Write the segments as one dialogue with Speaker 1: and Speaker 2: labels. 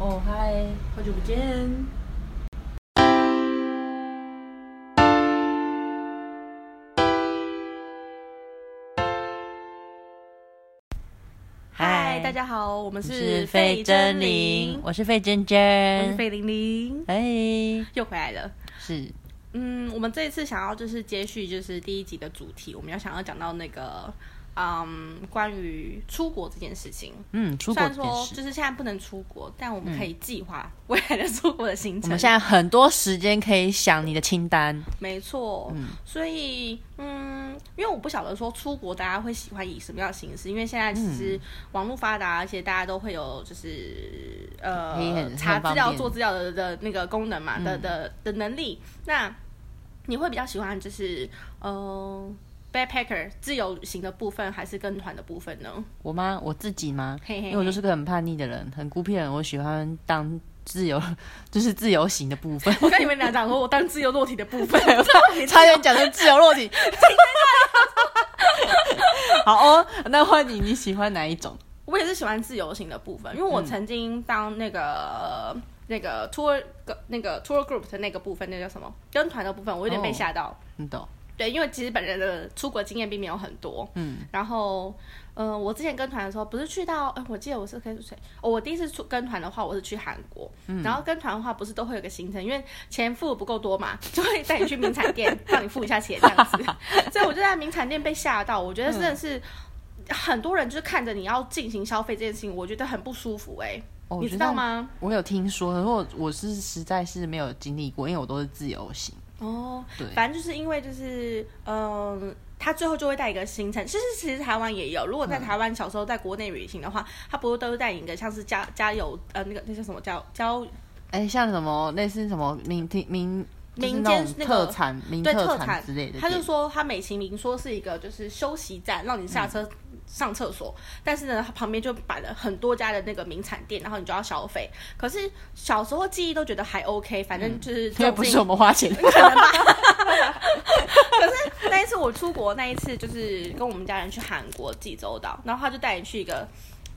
Speaker 1: 哦嗨，
Speaker 2: 好久不见。嗨，大家好，我们是
Speaker 1: 费真玲，我是费真真，
Speaker 2: 我是费玲玲，
Speaker 1: 哎，
Speaker 2: 又回来了。
Speaker 1: 是。
Speaker 2: 嗯，我们这一次想要就是接续就是第一集的主题，我们要想要讲到那个嗯关于出国这件事情。
Speaker 1: 嗯，出
Speaker 2: 虽然说就是现在不能出国，但我们可以计划未来的出国的行程。
Speaker 1: 我们现在很多时间可以想你的清单，
Speaker 2: 没错，
Speaker 1: 嗯。
Speaker 2: 所以嗯，因为我不晓得说出国大家会喜欢以什么样的形式，因为现在其
Speaker 1: 嗯。
Speaker 2: 实网络发达，而且大家都会有就是呃查资料、做资料的的那个功能嘛、的的的能力。那你会比较喜欢就是呃 backpacker 自由行的部分，还是跟团的部分呢？
Speaker 1: 我吗？我自己吗？
Speaker 2: 嘿嘿嘿
Speaker 1: 因为我就是个很叛逆的人，很孤僻的人，我喜欢当自由，就是自由行的部分。
Speaker 2: 我跟你们俩讲说，我当自由落体的部分，
Speaker 1: 差点讲成自由落体。好哦，那换你，你喜欢哪一种？
Speaker 2: 我也是喜欢自由行的部分，因为我曾经当那个、那个 tour 那个 tour group 的那个部分，那叫什么跟团的部分，我有点被
Speaker 1: 哦
Speaker 2: 吓到。
Speaker 1: 你懂？
Speaker 2: 对，因为其实本人的出国经验并没有很多。
Speaker 1: 嗯，
Speaker 2: 然后，呃，我之前跟团的时候，不是去到，哎、我记得我是跟谁、哦？我第一次出跟团的话，我是去韩国。
Speaker 1: 嗯
Speaker 2: 然后跟团的话，不是都会有个行程，因为钱付的不够多嘛，就会带你去名产店，让你付一下钱这样子。所以我就在名产店被吓到，我觉得真的是。很多人就是看着你要进行消费这件事情，我觉得很不舒服哎、你知道吗？
Speaker 1: 我有听说，可是我我是实在是没有经历过，因为我都是自由行。
Speaker 2: 哦，
Speaker 1: 对。
Speaker 2: 反正就是因为就是嗯。他最后就会带一个行程，其实其实台湾也有。如果在台湾小时候在国内旅行的话，他不是都是带一个像是加加油呃那个那叫什么叫交
Speaker 1: 哎，像什么类似什么民听民就是
Speaker 2: 民间那个
Speaker 1: 特产、民
Speaker 2: 对特
Speaker 1: 产
Speaker 2: 产
Speaker 1: 之类的，
Speaker 2: 他就说他美其名说是一个就是休息站，让你下车
Speaker 1: 嗯
Speaker 2: 上厕所，但是呢，它旁边就摆了很多家的那个名产店，然后你就要消费。可是小时候记忆都觉得还 OK，反正就是
Speaker 1: 因为不是我们花钱。
Speaker 2: 可能吧。可是那一次我出国，那一次就是跟我们家人去韩国济州岛，然后他就带你去一个。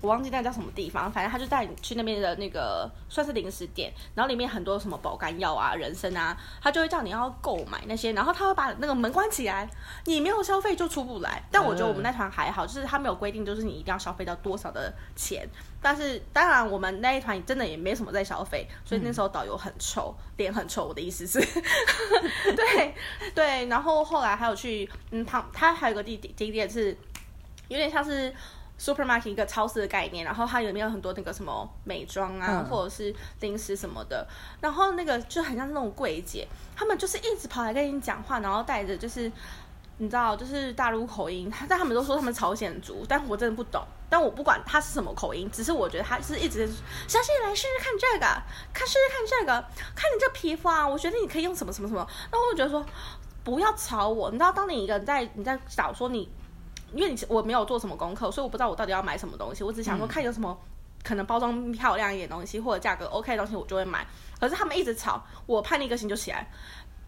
Speaker 2: 我忘记那叫什么地方，反正他就带你去那边的那个算是零食店，然后里面很多什么保肝药啊、人参啊，他就会叫你要购买那些，然后他会把那个门关起来，你没有消费就出不来。但我觉得我们那团还好，就是他没有规定，就是你一定要消费到多少的钱。但是当然我们那一团真的也没什么在消费，所以那时候导游很臭，脸很臭。我的意思是，对对，然后后来还有去，嗯，他他还有个地景点是有点像是 supermarket 一个超市的概念，然后它里面有很多那个什么美妆啊，
Speaker 1: 嗯
Speaker 2: 或者是零食什么的，然后那个就很像是那种柜姐，他们就是一直跑来跟你讲话，然后带着就是。你知道，就是大陆口音，但他们都说他们朝鲜族，但我真的不懂。但我不管他是什么口音，只是我觉得他是一直小姐来试试看这个，看试试看这个，看你这皮肤啊，我觉得你可以用什么什么什么。然后我就觉得说，不要吵我。你知道，当你一个人在你在找说你，因为你我没有做什么功课，所以我不知道我到底要买什么东西。我只想说看有什么可能包装漂亮一点东西，或者价格 OK 的东西，我就会买。可是他们一直吵，我叛逆个性就起来。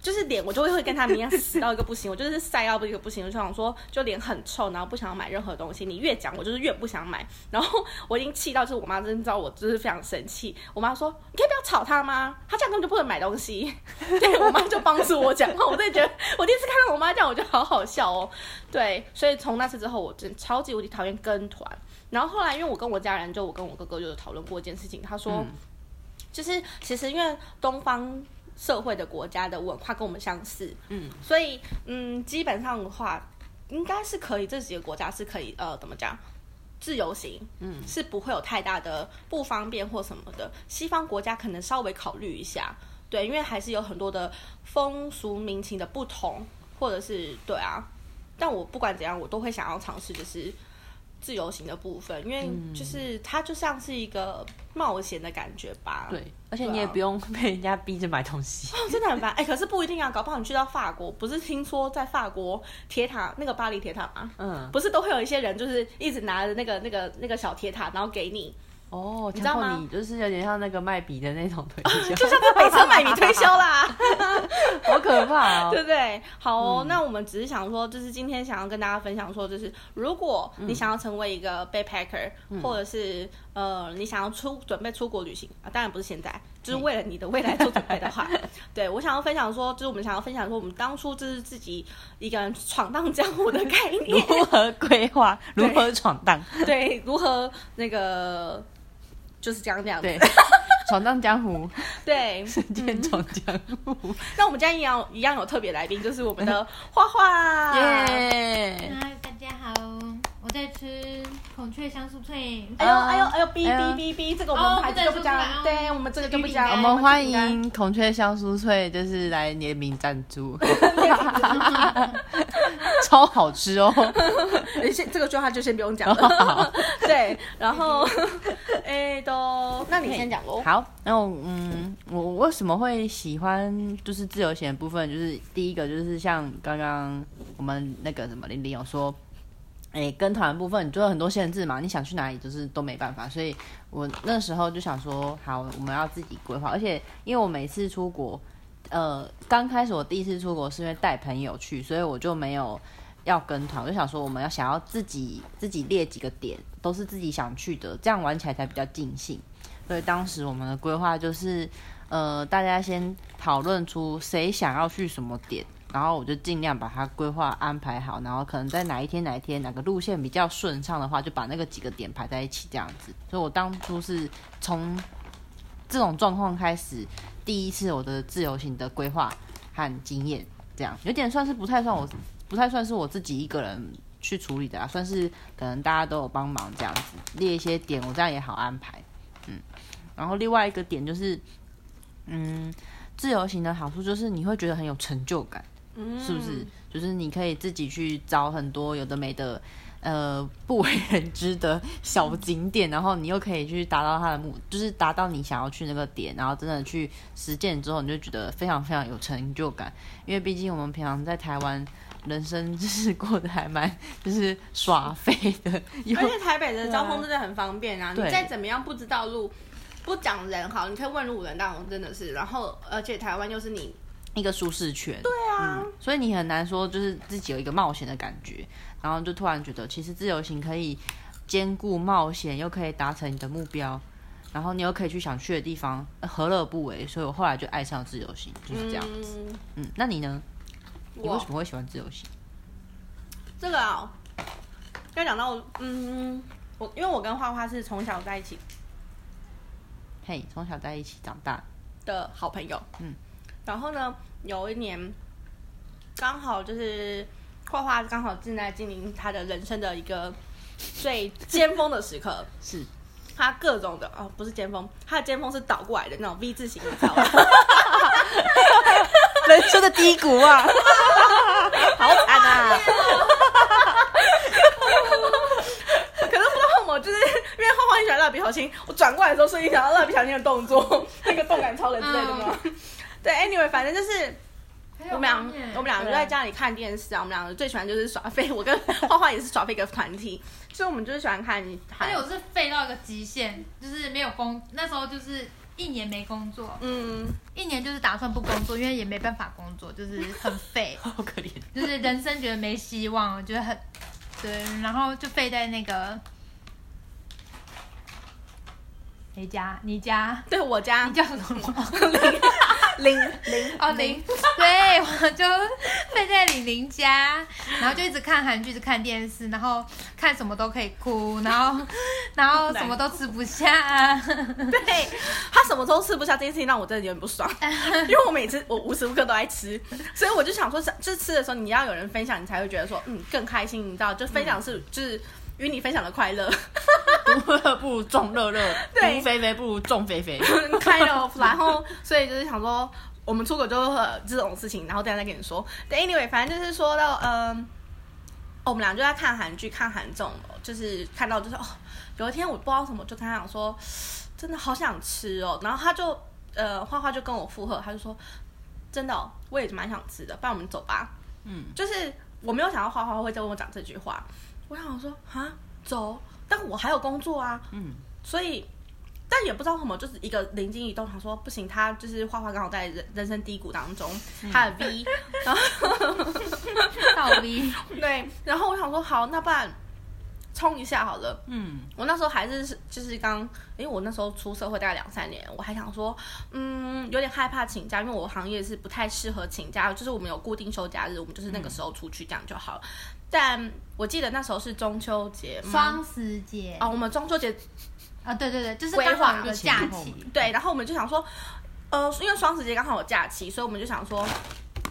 Speaker 2: 就是脸，我就会会跟他们一样死到一个不行，我就是晒到一个不行，我就想说，就脸很臭，然后不想要买任何东西。你越讲，我就是越不想买。然后我已经气到，就是我妈真的知道我就是非常生气。我妈说：“你可以不要吵他吗？他这样根本就不能买东西。”对我妈就帮助我讲话，我真的觉得我第一次看到我妈这样，我觉得好好笑哦。对，所以从那次之后，我真的超级无敌讨厌跟团。然后后来，因为我跟我家人，就我跟我哥哥就有讨论过一件事情，他说，
Speaker 1: 嗯
Speaker 2: 就是其实因为东方。社会的国家的文化跟我们相似，
Speaker 1: 嗯，
Speaker 2: 所以嗯，基本上的话，应该是可以这几个国家是可以呃，怎么讲？自由行，
Speaker 1: 嗯，
Speaker 2: 是不会有太大的不方便或什么的。西方国家可能稍微考虑一下，对，因为还是有很多的风俗民情的不同，或者是对啊。但我不管怎样，我都会想要尝试，就是自由行的部分，因为就是它就像是一个冒险的感觉吧。
Speaker 1: 对，而且你也不用被人家逼着买东西。
Speaker 2: 哦，真的很烦。哎、可是不一定啊，搞不好你去到法国，不是听说在法国铁塔那个巴黎铁塔吗？
Speaker 1: 嗯，
Speaker 2: 不是都会有一些人就是一直拿着那个那个那个小铁塔，然后给你。
Speaker 1: 哦，
Speaker 2: 你知道吗？
Speaker 1: 就是有点像那个卖笔的那种推销，
Speaker 2: 就像在北车买笔推销啦。
Speaker 1: 好可怕哦。
Speaker 2: 对不对？好哦，那我们只是想说，就是今天想要跟大家分享说，就是如果你想要成为一个 backpacker，、或者是呃你想要出准备出国旅行啊，当然不是现在，就是为了你的未来做准备的话，对我想要分享说，就是我们想要分享说，我们当初就是自己一个人闯荡江湖的概念，
Speaker 1: 如何规划，如何闯荡，
Speaker 2: 对，如何那个就是这样这样。子，
Speaker 1: 对，闯荡江湖，
Speaker 2: 对。
Speaker 1: 瞬间闯江湖，
Speaker 2: 那我们今天一样一样有特别来宾，就是我们的花花，
Speaker 1: 耶！
Speaker 3: 嗨，大家好，我在吃孔雀香酥脆。
Speaker 2: 哎呦哎呦哎呦，哔
Speaker 1: 哎呦
Speaker 2: 哔哔哔，这个我
Speaker 3: 哦
Speaker 2: 们牌子就不讲对我们这个就不讲。
Speaker 1: 我们欢迎孔雀香酥脆，就是来联名赞助，超好吃哦。
Speaker 2: 哎先这个句话就先不用讲了。对，然后 哎都，那你先讲喽。
Speaker 1: 好，那我嗯，我为什么会喜欢就是自由行的部分？就是第一个就是像刚刚我们那个什么玲玲有说，哎，跟团的部分你就有很多限制嘛，你想去哪里就是都没办法，所以我那时候就想说，好，我们要自己规划，而且因为我每次出国，呃，刚开始我第一次出国是因为带朋友去，所以我就没有。要跟团，我就想说，我们要想要自己自己列几个点，都是自己想去的，这样玩起来才比较尽兴。所以当时我们的规划就是，呃，大家先讨论出谁想要去什么点，然后我就尽量把它规划安排好，然后可能在哪一天哪一天哪个路线比较顺畅的话，就把那个几个点排在一起这样子。所以我当初是从这种状况开始，第一次我的自由行的规划和经验，这样有点算是不太算我不太算是我自己一个人去处理的啊，算是可能大家都有帮忙这样子列一些点，我这样也好安排。嗯，然后另外一个点就是，嗯，自由行的好处就是你会觉得很有成就感，
Speaker 2: 嗯
Speaker 1: 是不是？就是你可以自己去找很多有的没的，呃，不为人知的小景点，然后你又可以去达到它的目，就是达到你想要去那个点，然后真的去实践之后，你就觉得非常非常有成就感。因为毕竟我们平常在台湾。人生就是过得还蛮就是耍废的，有
Speaker 2: 而且台北的交通真的很方便啊！你再怎么样不知道路，不讲人好，你可以问路人，当然真的是。然后，而且台湾又是你
Speaker 1: 一个舒适圈。
Speaker 2: 对啊，
Speaker 1: 嗯，所以你很难说就是自己有一个冒险的感觉，然后就突然觉得其实自由行可以兼顾冒险，又可以达成你的目标，然后你又可以去想去的地方，呃何乐不为？所以我后来就爱上自由行，就是这样子。
Speaker 2: 嗯
Speaker 1: 嗯，那你呢？你为什么会喜欢自由行？
Speaker 2: 这个啊、要讲到嗯，我因为我跟花花是从小在一起
Speaker 1: 嘿，从小在一起长大，
Speaker 2: 的好朋友，
Speaker 1: 嗯，
Speaker 2: 然后呢，有一年刚好就是画画刚好正在经历他的人生的一个最尖峰的时刻，
Speaker 1: 是
Speaker 2: 他各种的哦，不是尖峰，他的尖峰是倒过来的那种 V 字形，你知道吗？
Speaker 1: 人生的低谷啊，好惨啊！
Speaker 2: 可是不知道为什么，就是因为画画很喜欢蜡笔小新，我转过来的时候瞬间想到蜡笔小新的动作，那个动感超人之类的嘛。对，anyway，反正就是我们俩，我们俩就在家里看电视啊。我们两个最喜欢就是耍废，我跟 花花也是耍废一个团体，所以我们就是喜欢看
Speaker 3: 而且我是废到一个极限，就是没有工，那时候就是一年没工作，
Speaker 2: 嗯，
Speaker 3: 一年就是打算不工作，因为也没办法工作，就是很废，
Speaker 1: 好可怜。
Speaker 3: 就是人生觉得没希望，觉得很对，然后就废在那个谁家？你家？
Speaker 2: 对我家
Speaker 3: 你叫什么？
Speaker 2: 零零
Speaker 3: 哦，林，对，我就睡在李玲家，然后就一直看韩剧，一直看电视，然后看什么都可以哭，然后然后什么都吃不下，
Speaker 2: 对他什么都吃不下这件事情让我真的有点不爽，因为我每次我无时无刻都在吃，所以我就想说，就是吃的时候你要有人分享，你才会觉得说嗯更开心，你知道，就分享是、就是与你分享的快乐，
Speaker 1: 独乐 不如众乐乐，
Speaker 2: 对
Speaker 1: 独肥肥不如众肥肥。
Speaker 2: 开了，然后所以就是想说，我们出国就是这种事情，然后等一下再跟你说。但，anyway，反正就是说到嗯、哦我们俩就在看韩剧，看韩综，就是看到就是哦，有一天我不知道什么，就跟他讲说，真的好想吃哦，然后他就呃花花就跟我附和，他就说真的、哦，我也蛮想吃的，不然我们走吧。
Speaker 1: 嗯，
Speaker 2: 就是我没有想到花花会再跟我讲这句话，我想说啊走，但我还有工作啊，
Speaker 1: 嗯，
Speaker 2: 所以但也不知道为什么，就是一个灵机一动，他说不行，他就是画画刚好在人人生低谷当中，他的 V，然后
Speaker 3: 倒 V，
Speaker 2: 对，然后我想说好，那不然冲一下好了。
Speaker 1: 嗯，
Speaker 2: 我那时候还是就是刚，因为我那时候出社会大概两三年，我还想说，嗯，有点害怕请假，因为我行业是不太适合请假，就是我们有固定休假日，我们就是那个时候出去这样就好了。但我记得那时候是中秋节吗，
Speaker 3: 双十节。
Speaker 2: 哦，我们中秋节
Speaker 3: 啊，对对对，就是
Speaker 2: 规
Speaker 3: 刚
Speaker 2: 划
Speaker 3: 好有假期，
Speaker 2: 对，然后我们就想说，呃，因为双十节刚好有假期，所以我们就想说，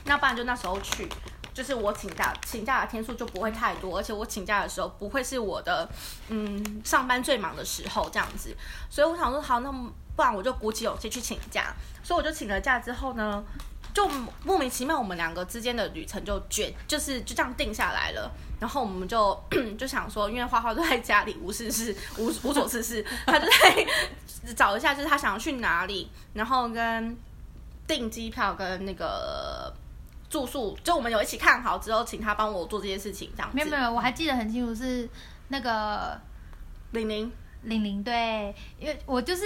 Speaker 2: 那不然就那时候去，就是我请假请假的天数就不会太多，而且我请假的时候不会是我的嗯上班最忙的时候这样子，所以我想说好，那不然我就鼓起勇气去请假，所以我就请了假之后呢。就莫名其妙，我们两个之间的旅程就决，就是就这样定下来了。然后我们就 就想说，因为花花都在家里无事事，无无所事事，他就在找一下，就是他想要去哪里，然后跟订机票跟那个住宿，就我们有一起看好之后，请他帮我做这些事情，这样子。
Speaker 3: 没有没有，我还记得很清楚，是那个
Speaker 2: 玲玲，
Speaker 3: 玲玲对，因为我就是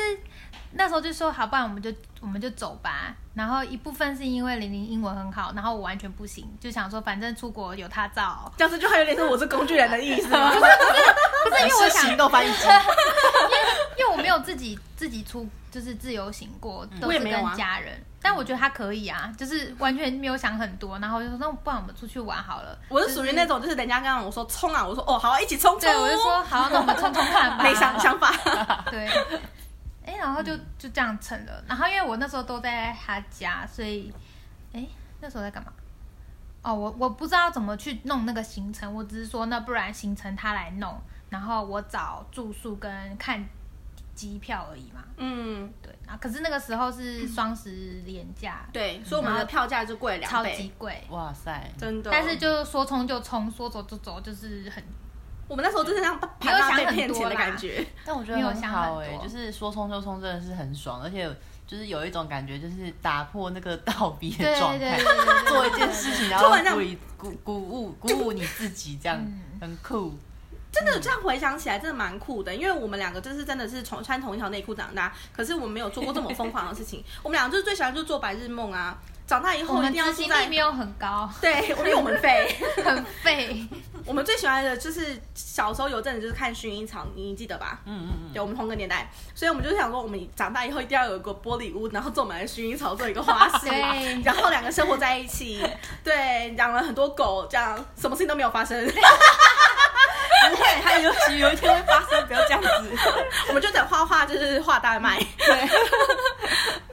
Speaker 3: 那时候就说好，不然我们就我们就走吧。然后一部分是因为玲玲英文很好，然后我完全不行，就想说反正出国有她照，
Speaker 2: 这样子就还有点是我是工具人的意思吗？
Speaker 3: 不是因为我想，
Speaker 1: 行动翻译机，
Speaker 3: 因为因为我没有自己自己出就是自由行过，都是跟家人。但我觉得他可以啊，就是完全没有想很多，然后就说那不然我们出去玩好了。
Speaker 2: 我是属于那种，就是人家刚刚我说冲啊，我说哦好啊，一起冲冲。
Speaker 3: 对，我就说好，那我们冲冲看吧。
Speaker 2: 没想想法。
Speaker 3: 对，哎、然后就就这样成了。然后因为我那时候都在他家，所以哎、那时候在干嘛？哦，我我不知道怎么去弄那个行程，我只是说那不然行程他来弄，然后我找住宿跟看机票而已嘛。
Speaker 2: 嗯，
Speaker 3: 对，啊，可是那个时候是双十连假，
Speaker 2: 对，所以我们的票价就贵两
Speaker 3: 超
Speaker 2: 倍，
Speaker 3: 级贵。
Speaker 1: 哇塞，
Speaker 2: 真的。
Speaker 3: 但是就说冲就冲，说走就走，就是很
Speaker 2: 我们那时候就是像
Speaker 3: 没有想
Speaker 2: 被
Speaker 3: 很多
Speaker 2: 骗钱的感觉。
Speaker 1: 但我觉得很
Speaker 3: 没有想
Speaker 1: 好哎、
Speaker 3: 很多
Speaker 1: 就是说冲就冲，真的是很爽，而且就是有一种感觉，就是打破那个倒逼的
Speaker 3: 对
Speaker 1: 状态做一件事情，然后
Speaker 2: 突然这样
Speaker 1: 鼓励鼓鼓舞鼓舞你自己，这样
Speaker 3: 嗯
Speaker 1: 很酷。
Speaker 2: 真的这样回想起来，真的蛮酷的，因为我们两个就是真的是从穿同一条内裤长大，可是我们没有做过这么疯狂的事情。我们两个就是最喜欢就是做白日梦啊，长大以后一定要住在
Speaker 3: 没有很高，
Speaker 2: 对，因为我们废。
Speaker 3: 很废。
Speaker 2: 我们最喜欢的就是小时候有阵子就是看薰衣草，你记得吧？
Speaker 1: 嗯嗯嗯，
Speaker 2: 对，我们同个年代，所以我们就想说，我们长大以后一定要有一个玻璃屋，然后种满了薰衣草，做一个花室
Speaker 3: 对，
Speaker 2: 然后两个生活在一起，对，养了很多狗，这样什么事情都没有发生。
Speaker 1: 不会，它有许有一天会发生，不要这样子。
Speaker 2: 我们就等画画，就是画大卖。
Speaker 1: 对，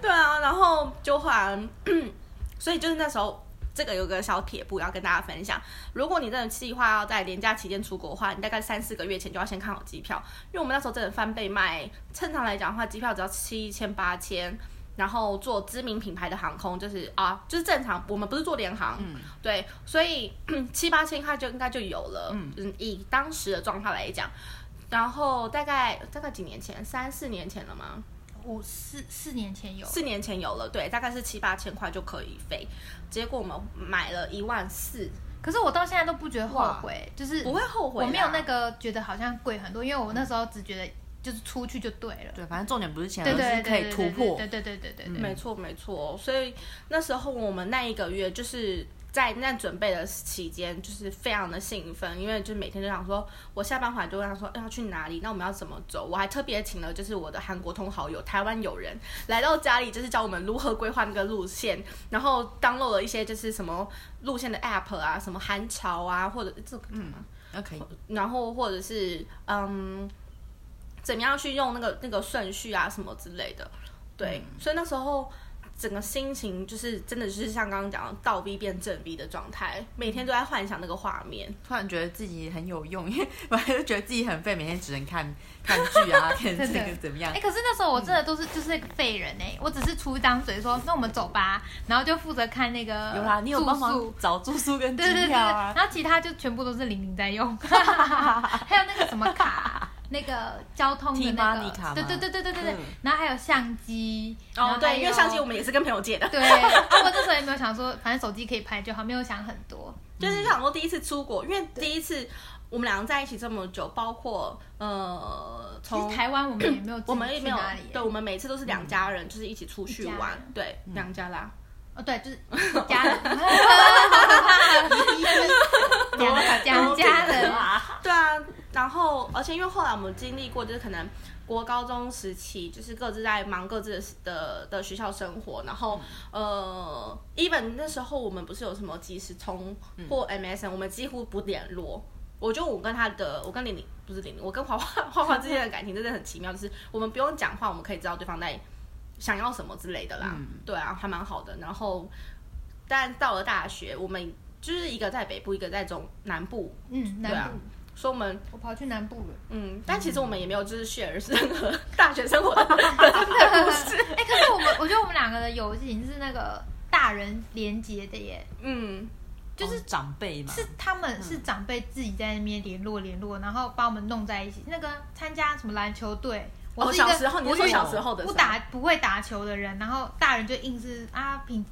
Speaker 2: 对啊，然后就后来，所以就是那时候，这个有个小撇步要跟大家分享。如果你真的计划要在年假期间出国的话，你大概三四个月前就要先看好机票，因为我们那时候真的翻倍卖。正常来讲的话，机票只要七千八千。然后做知名品牌的航空，就是啊，就是正常，我们不是做联航，
Speaker 1: 嗯
Speaker 2: 对，所以七八千块就应该就有了。
Speaker 1: 嗯
Speaker 2: 嗯，以当时的状态来讲，然后大概大概几年前，三四年前了吗？
Speaker 3: 五四四年前有，
Speaker 2: 四年前有了，对，大概是七八千块就可以飞。结果我们买了一万四，
Speaker 3: 可是我到现在都不觉得后悔，就是
Speaker 2: 不会后悔，
Speaker 3: 我没有那个觉得好像贵很多，因为我那时候只觉得就是出去就对了。
Speaker 1: 对，反正重点不是钱，而是可以突破。
Speaker 3: 对对对对对。
Speaker 2: 没错没错，所以那时候我们那一个月就是在那准备的期间，就是非常的兴奋，因为就每天就想说，我下班回来就问他说、哎要去哪里，那我们要怎么走？我还特别请了就是我的韩国通好友、台湾友人来到家里，就是教我们如何规划那个路线，然后 download 了一些就是什么路线的 app 啊，什么韩潮啊，或者这个干嘛？
Speaker 1: 那可以，
Speaker 2: 然后或者是嗯，怎么样去用那个那个顺序啊什么之类的，对，所以那时候整个心情就是真的就是像刚刚讲的倒 V 变正 V 的状态，每天都在幻想那个画面。
Speaker 1: 突然觉得自己很有用，因 为本来就觉得自己很废，每天只能看看剧啊，看这个怎么样
Speaker 3: 哎、。可是那时候我真的都是就是个废人哎、我只是出一张嘴说那我们走吧，然后就负责看那个
Speaker 1: 有啦，你有帮忙找住宿跟机
Speaker 3: 对对对对，
Speaker 1: 票啊。
Speaker 3: 然后其他就全部都是玲玲在用，还有那个什么卡，那个交通的那个，对对对对对对对
Speaker 1: 嗯，
Speaker 3: 然后还有相机，
Speaker 2: 哦，对，因为相机我们也是跟朋友借的，
Speaker 3: 对，啊我那时候也没有想说，反正手机可以拍就好，没有想很多。
Speaker 2: 就是想说第一次出国，因为第一次我们两个在一起这么久，包括呃，从
Speaker 3: 台湾我们也没有
Speaker 2: 我们也没有对，我们每次都是两家人，就是一起出去玩对，两家啦。
Speaker 3: 哦，对，就是家人，两两家人，
Speaker 2: 对啊，然后而且因为后来我们经历过，就是可能国高中时期，就是各自在忙各自的的的学校生活，然后呃，even 那时候我们不是有什么即时通或 MSN，我们几乎不联络。我觉得我跟他的，我跟玲玲不是玲玲，我跟华华 华华之间的感情真的很奇妙，就是我们不用讲话，我们可以知道对方在想要什么之类的啦。对啊，还蛮好的。然后，但到了大学，我们就是一个在北部，一个在中南部，
Speaker 3: 嗯，
Speaker 2: 对啊
Speaker 3: 南部，
Speaker 2: 所以我们
Speaker 3: 我跑去南部了。
Speaker 2: 嗯，但其实我们也没有就是 share 任何大学生活的故事。
Speaker 3: 哎、可是我们我觉得我们两个的友情是那个大人连接的耶，
Speaker 2: 嗯，
Speaker 3: 就是
Speaker 1: 哦长辈嘛，
Speaker 3: 是他们是长辈自己在那边联络联络，然后把我们弄在一起。那个参加什么篮球队，我
Speaker 2: 哦
Speaker 3: 是一个
Speaker 2: 小时候你是小时候的时候
Speaker 3: 不打不会打球的人，然后大人就硬是啊平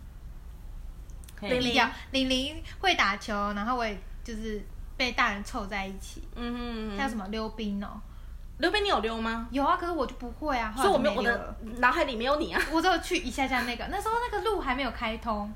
Speaker 1: 嘿
Speaker 2: 玲
Speaker 3: 比较玲玲会打球，然后我也就是被大人凑在一起。
Speaker 2: 嗯哼
Speaker 3: 还有什么溜冰哦？
Speaker 2: 溜冰，你有溜吗？
Speaker 3: 有啊，可是我就不会啊，
Speaker 2: 所以我没有我的脑海里没有你啊。
Speaker 3: 我只有去一下下那个，那时候那个路还没有开通。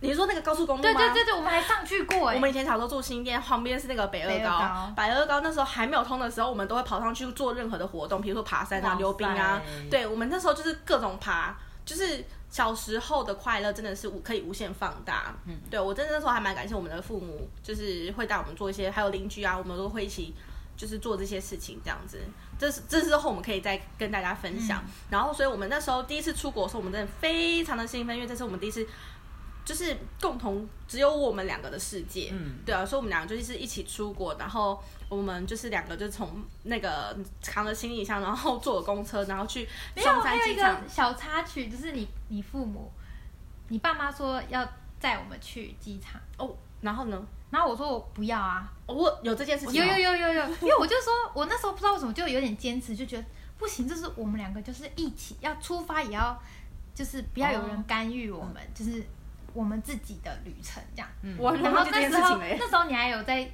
Speaker 2: 你是说那个高速公路吗？
Speaker 3: 对对对对，我们还上去过哎。
Speaker 2: 我们以前小时候住新店，旁边是那个北
Speaker 3: 北
Speaker 2: 二高。北二高那时候还没有通的时候，我们都会跑上去做任何的活动，比如说爬山啊、溜冰啊。对，我们那时候就是各种爬，就是小时候的快乐真的是无可以无限放大。嗯，对我真的那时候还蛮感谢我们的父母，就是会带我们做一些，还有邻居啊，我们都会一起。就是做这些事情这样子，这是这之后我们可以再跟大家分享。然后，所以我们那时候第一次出国的时候，我们真的非常的兴奋，因为这是我们第一次就是共同只有我们两个的世界，
Speaker 1: 嗯。
Speaker 2: 对啊，所以我们两个就是一起出国，然后我们就是两个就从那个扛着行李箱，然后坐公车，然后去
Speaker 3: 没有，
Speaker 2: 松
Speaker 3: 还有一
Speaker 2: 山机场
Speaker 3: 个。小插曲，就是你你父母，你爸妈说要载我们去机场，
Speaker 2: 哦，然后呢？
Speaker 3: 然后我说我不要啊，
Speaker 2: 哦我有这件事情
Speaker 3: 有
Speaker 2: 哦，
Speaker 3: 有有有有，因为我就说我那时候不知道为什么就有点坚持，就觉得不行，就是我们两个就是一起要出发，也要就是不要有人干预我们，就是我们自己的旅程这样。
Speaker 2: 我
Speaker 3: 然后
Speaker 2: 这
Speaker 3: 那时候
Speaker 2: 件事情。
Speaker 3: 那时候你还有在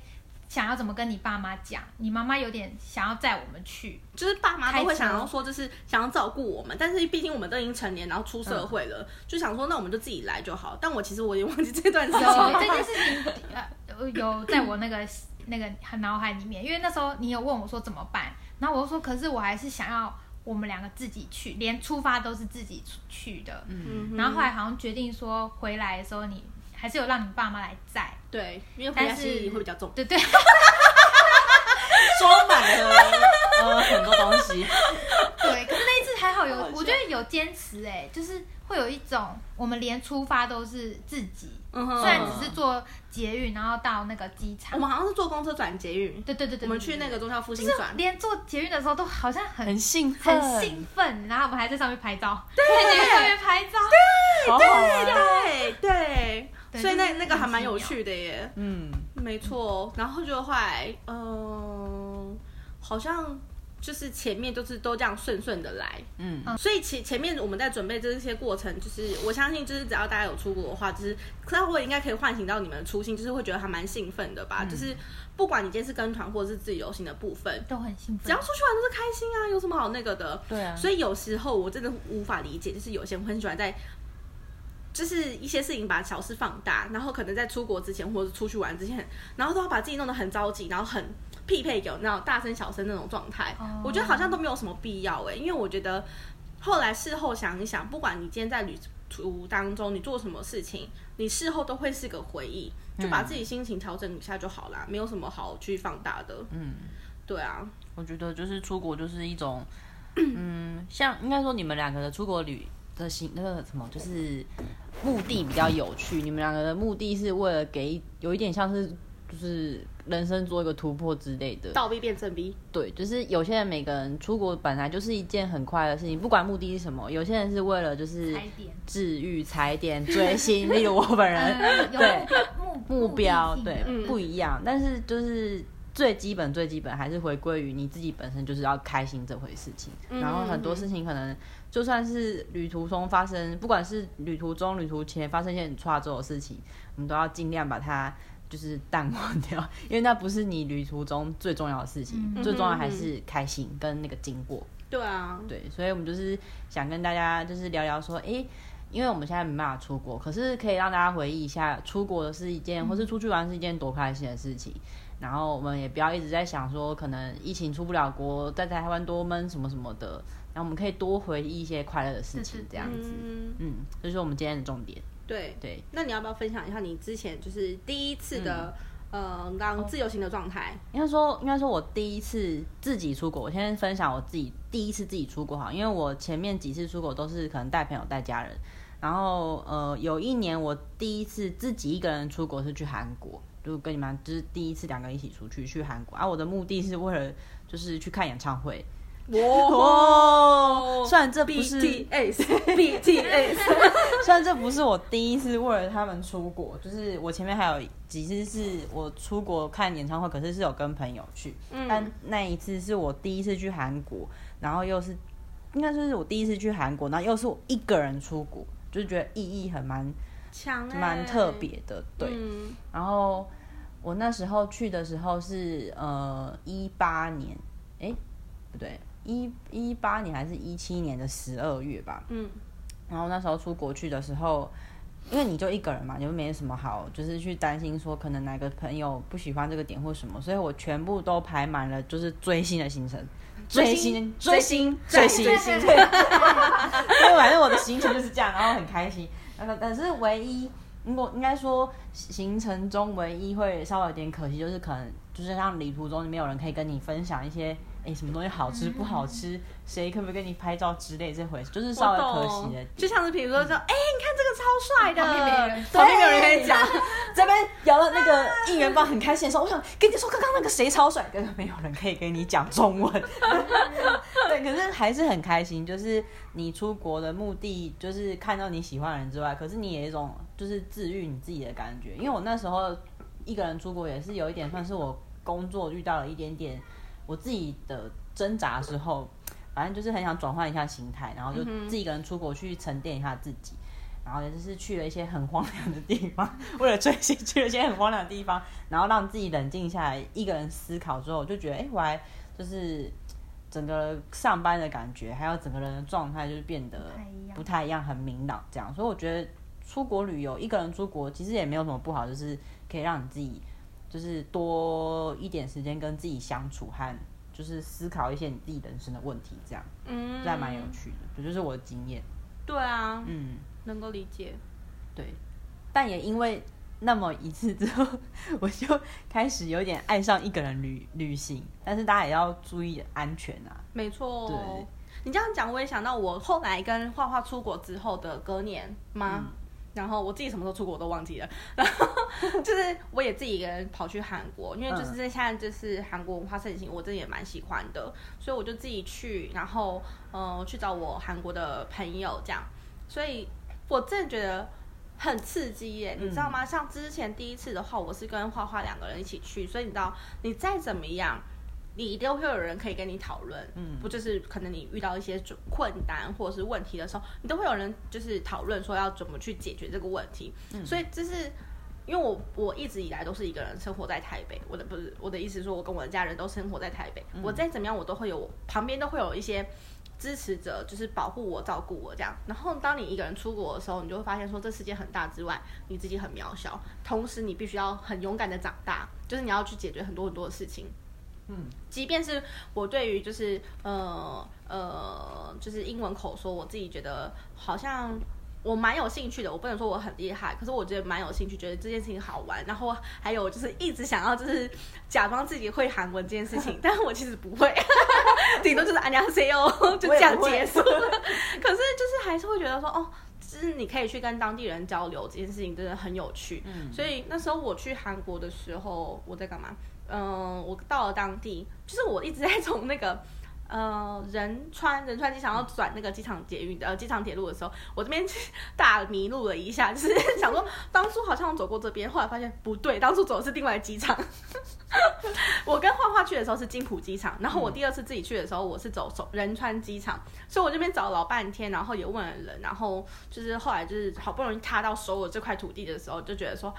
Speaker 3: 想要怎么跟你爸妈讲，你妈妈有点想要载我们去，
Speaker 2: 就是爸妈都会想要说，就是想要照顾我们，但是毕竟我们都已经成年，然后出社会了，就想说那我们就自己来就好。但我其实我也忘记这段事情。
Speaker 3: 这件事情，呃，有在我那个那个脑海里面，因为那时候你有问我说怎么办，然后我就说，可是我还是想要我们两个自己去，连出发都是自己去的。
Speaker 2: 嗯。
Speaker 3: 然后后来好像决定说回来的时候，你还是有让你爸妈来载，
Speaker 2: 对，因为回家
Speaker 3: 但是
Speaker 2: 行李会比较重。
Speaker 3: 对对，
Speaker 1: 装满了呃很多东西，
Speaker 3: 对，可是那一次还好有，我觉得有坚持哎、就是会有一种我们连出发都是自己，
Speaker 2: 嗯哼。
Speaker 3: 虽然只是坐捷运，然后到那个机场。
Speaker 2: 我，们好像是坐公车转捷运，
Speaker 3: 对对对对，
Speaker 2: 我们去那个中校复
Speaker 3: 就是
Speaker 2: 兴转。
Speaker 3: 连坐捷运的时候都好像很
Speaker 1: 很兴奋，
Speaker 3: 很兴奋，然后我们还在上面拍照，在捷运上面拍照，
Speaker 1: 好好玩。
Speaker 2: 对对，
Speaker 3: 对。
Speaker 2: 所以那
Speaker 3: 就是
Speaker 2: 那个还蛮有趣的耶。
Speaker 1: 嗯，
Speaker 2: 没错，然后就后来，嗯、好像就是前面就是都这样顺顺的来，
Speaker 1: 嗯
Speaker 2: 所以前前面我们在准备这些过程，就是我相信，就是只要大家有出国的话，就是可能我应该可以唤醒到你们的初心，就是会觉得还蛮兴奋的吧。就是不管你今天是跟团或者是自由行的部分，
Speaker 3: 都很兴奋
Speaker 2: 只要。出去玩都是开心啊，有什么好那个的？
Speaker 1: 对啊
Speaker 2: 所以有时候我真的无法理解，就是有些人很喜欢在，就是一些事情把小事放大，然后可能在出国之前或者出去玩之前，然后都要把自己弄得很着急，然后很匹配有那种大声小声那种状态。
Speaker 3: 哦
Speaker 2: 我觉得好像都没有什么必要哎、因为我觉得后来事后想一想，不管你今天在旅途当中你做什么事情，你事后都会是个回忆，就把自己心情调整一下就好啦，没有什么好去放大的。
Speaker 1: 嗯，
Speaker 2: 对啊，
Speaker 1: 我觉得就是出国就是一种，嗯，像应该说你们两个的出国旅的行那个什么，就是目的比较有趣。你们两个的目的是为了给有一点像是就是人生做一个突破之类的。
Speaker 2: 倒逼变正逼。
Speaker 1: 对，就是有些人每个人出国本来就是一件很快乐的事情，不管目的是什么。有些人是为了就是治愈、踩点、追星，例如我本人，
Speaker 3: 嗯，
Speaker 1: 对
Speaker 3: 目
Speaker 1: 目标对、
Speaker 2: 嗯
Speaker 1: 不一样，但是就是最基本最基本还是回归于你自己本身就是要开心这回事情。
Speaker 2: 嗯
Speaker 1: 然后很多事情可能就算是旅途中发生，不管是旅途中、旅途前发生一些很差周的事情，我们都要尽量把它。就是淡忘掉，因为那不是你旅途中最重要的事情，
Speaker 3: 嗯
Speaker 1: 最重要还是开心跟那个经过。
Speaker 2: 对啊，
Speaker 1: 对，所以我们就是想跟大家就是聊聊说，诶，因为我们现在没办法出国，可是可以让大家回忆一下，出国的是一件，或是出去玩是一件多开心的事情。然后我们也不要一直在想说，可能疫情出不了国，在台湾多闷什么什么的。然后我们可以多回忆一些快乐的事情这样子。
Speaker 2: 嗯，
Speaker 1: 嗯，这是我们今天的重点。
Speaker 2: 对。
Speaker 1: 对，
Speaker 2: 那你要不要分享一下你之前就是第一次的、呃当自由行的状态？
Speaker 1: 应该说，应该说，我第一次自己出国，我先分享我自己第一次自己出国哈，因为我前面几次出国都是可能带朋友带家人，然后呃，有一年我第一次自己一个人出国是去韩国，就跟你们就是第一次两个人一起出去去韩国，啊，我的目的是为了就是去看演唱会。哦，虽然这不是
Speaker 2: BTS BTS，
Speaker 1: 虽然这不是我第一次为了他们出国，就是我前面还有几次是我出国看演唱会，可是是有跟朋友去，
Speaker 2: 嗯。
Speaker 1: 但那一次是我第一次去韩国，然后又是应该说是我第一次去韩国，然后又是我一个人出国，就是觉得意义很蛮
Speaker 2: 强欸。
Speaker 1: 蛮特。别的，对。
Speaker 2: 嗯。
Speaker 1: 然后我那时候去的时候是呃一八年，哎不对，一一八年还是一七年的十二月吧，
Speaker 2: 嗯，
Speaker 1: 然后那时候出国去的时候，因为你就一个人嘛，你就没什么好，就是去担心说可能哪个朋友不喜欢这个点或什么，所以我全部都排满了，就是追星的行程，追星、追星、追星，
Speaker 2: 追星
Speaker 1: 对，因为反正我的行程就是这样，然后很开心。那个但是唯一，如果应该说行程中唯一会稍微有点可惜，就是可能就是像旅途中没有人可以跟你分享一些。哎，什么东西好吃不好吃？谁可不可以跟你拍照之类这回事，就是稍微可惜的。
Speaker 2: 就像是比如说说，哎、你看这个超帅的，
Speaker 3: 旁边没
Speaker 2: 有人跟你讲，
Speaker 1: 这边摇了那个应援棒，很开心的时候，我想跟你说，刚刚那个谁超帅，可是没有人可以跟你讲中文。对，可是还是很开心，就是你出国的目的就是看到你喜欢的人之外，可是你也有一种就是治愈你自己的感觉。因为我那时候一个人出国也是有一点算是我工作遇到了一点点我自己的挣扎之后，反正就是很想转换一下心态，然后就自己一个人出国去沉淀一下自己。然后也就是去了一些很荒凉的地方，为了追星去了一些很荒凉的地方，然后让自己冷静下来，一个人思考之后，我就觉得，哎，我还就是整个上班的感觉，还有整个人的状态，就是变得不太一样，很明朗这样。所以我觉得出国旅游，一个人出国其实也没有什么不好，就是可以让你自己就是多一点时间跟自己相处和。就是思考一些你自己人生的问题，这样
Speaker 2: 嗯，
Speaker 1: 这还蛮有趣的，这就是我的经验。
Speaker 2: 对啊，
Speaker 1: 嗯，
Speaker 2: 能够理解。
Speaker 1: 对，但也因为那么一次之后，我就开始有点爱上一个人旅旅行，但是大家也要注意安全啊。
Speaker 2: 没错，
Speaker 1: 对
Speaker 2: 你这样讲，我也想到我后来跟画画出国之后的隔年吗？
Speaker 1: 嗯
Speaker 2: 然后我自己什么时候出国我都忘记了，然后就是我也自己一个人跑去韩国，因为就是现在就是韩国文化盛行，我真的也蛮喜欢的，所以我就自己去，然后呃去找我韩国的朋友这样，所以我真的觉得很刺激耶，你知道吗？像之前第一次的话，我是跟画画两个人一起去，所以你知道你再怎么样。你一定会有人可以跟你讨论，
Speaker 1: 嗯
Speaker 2: 不就是可能你遇到一些困难或者是问题的时候，你都会有人就是讨论说要怎么去解决这个问题。所以这是因为我我一直以来都是一个人生活在台北，我的不是我的意思是说，我跟我的家人都生活在台北，我再怎么样我都会有旁边都会有一些。支持者就是保护我、照顾我这样。然后当你一个人出国的时候，你就会发现说，这世界很大之外，你自己很渺小。同时，你必须要很勇敢的长大，就是你要去解决很多很多的事情。
Speaker 1: 嗯，
Speaker 2: 即便是我对于就是呃呃就是英文口说，我自己觉得好像我蛮有兴趣的。我不能说我很厉害，可是我觉得蛮有兴趣，觉得这件事情好玩。然后还有就是一直想要就是假装自己会韩文这件事情，但是我其实不会，顶多就是안녕하세요就这样结束。可是就是还是会觉得说哦。就是你可以去跟当地人交流，这件事情真的很有趣。
Speaker 1: 嗯
Speaker 2: 所以那时候我去韩国的时候，我在干嘛？ 嗯、我到了当地，就是我一直在从那个呃仁川仁川机场要转那个机场捷运的呃机场铁路的时候，我这边大迷路了一下，就是 想说当初好像走过这边，后来发现不对，当初走的是另外机场。我跟画画去的时候是金浦机场，然后我第二次自己去的时候，我是走走仁川机场，所以我这边找了老半天，然后也问了人，然后就是后来就是好不容易踏到首尔这块土地的时候，就觉得说。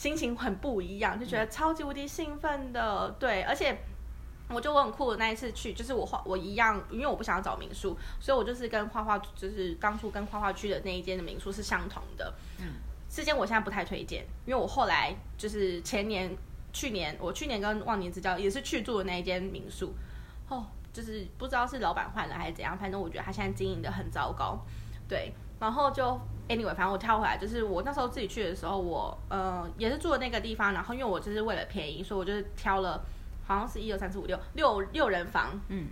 Speaker 2: 心情很不一样，就觉得超级无敌兴奋的。对，而且我就我很酷的那一次去，就是我画我一样，因为我不想要找民宿，所以我就是跟画画，就是当初跟画画去的那一间的民宿是相同的。嗯，这间我现在不太推荐，因为我后来就是前年、去年，我去年跟忘年之交也是去住的那一间民宿，哦，就是不知道是老板换了还是怎样，反正我觉得他现在经营的很糟糕。对，然后就 anyway，反正我跳回来，就是我那时候自己去的时候，我呃也是住的那个地方，然后因为我就是为了便宜，所以我就是挑了好像是一二三四五六六六人房，嗯，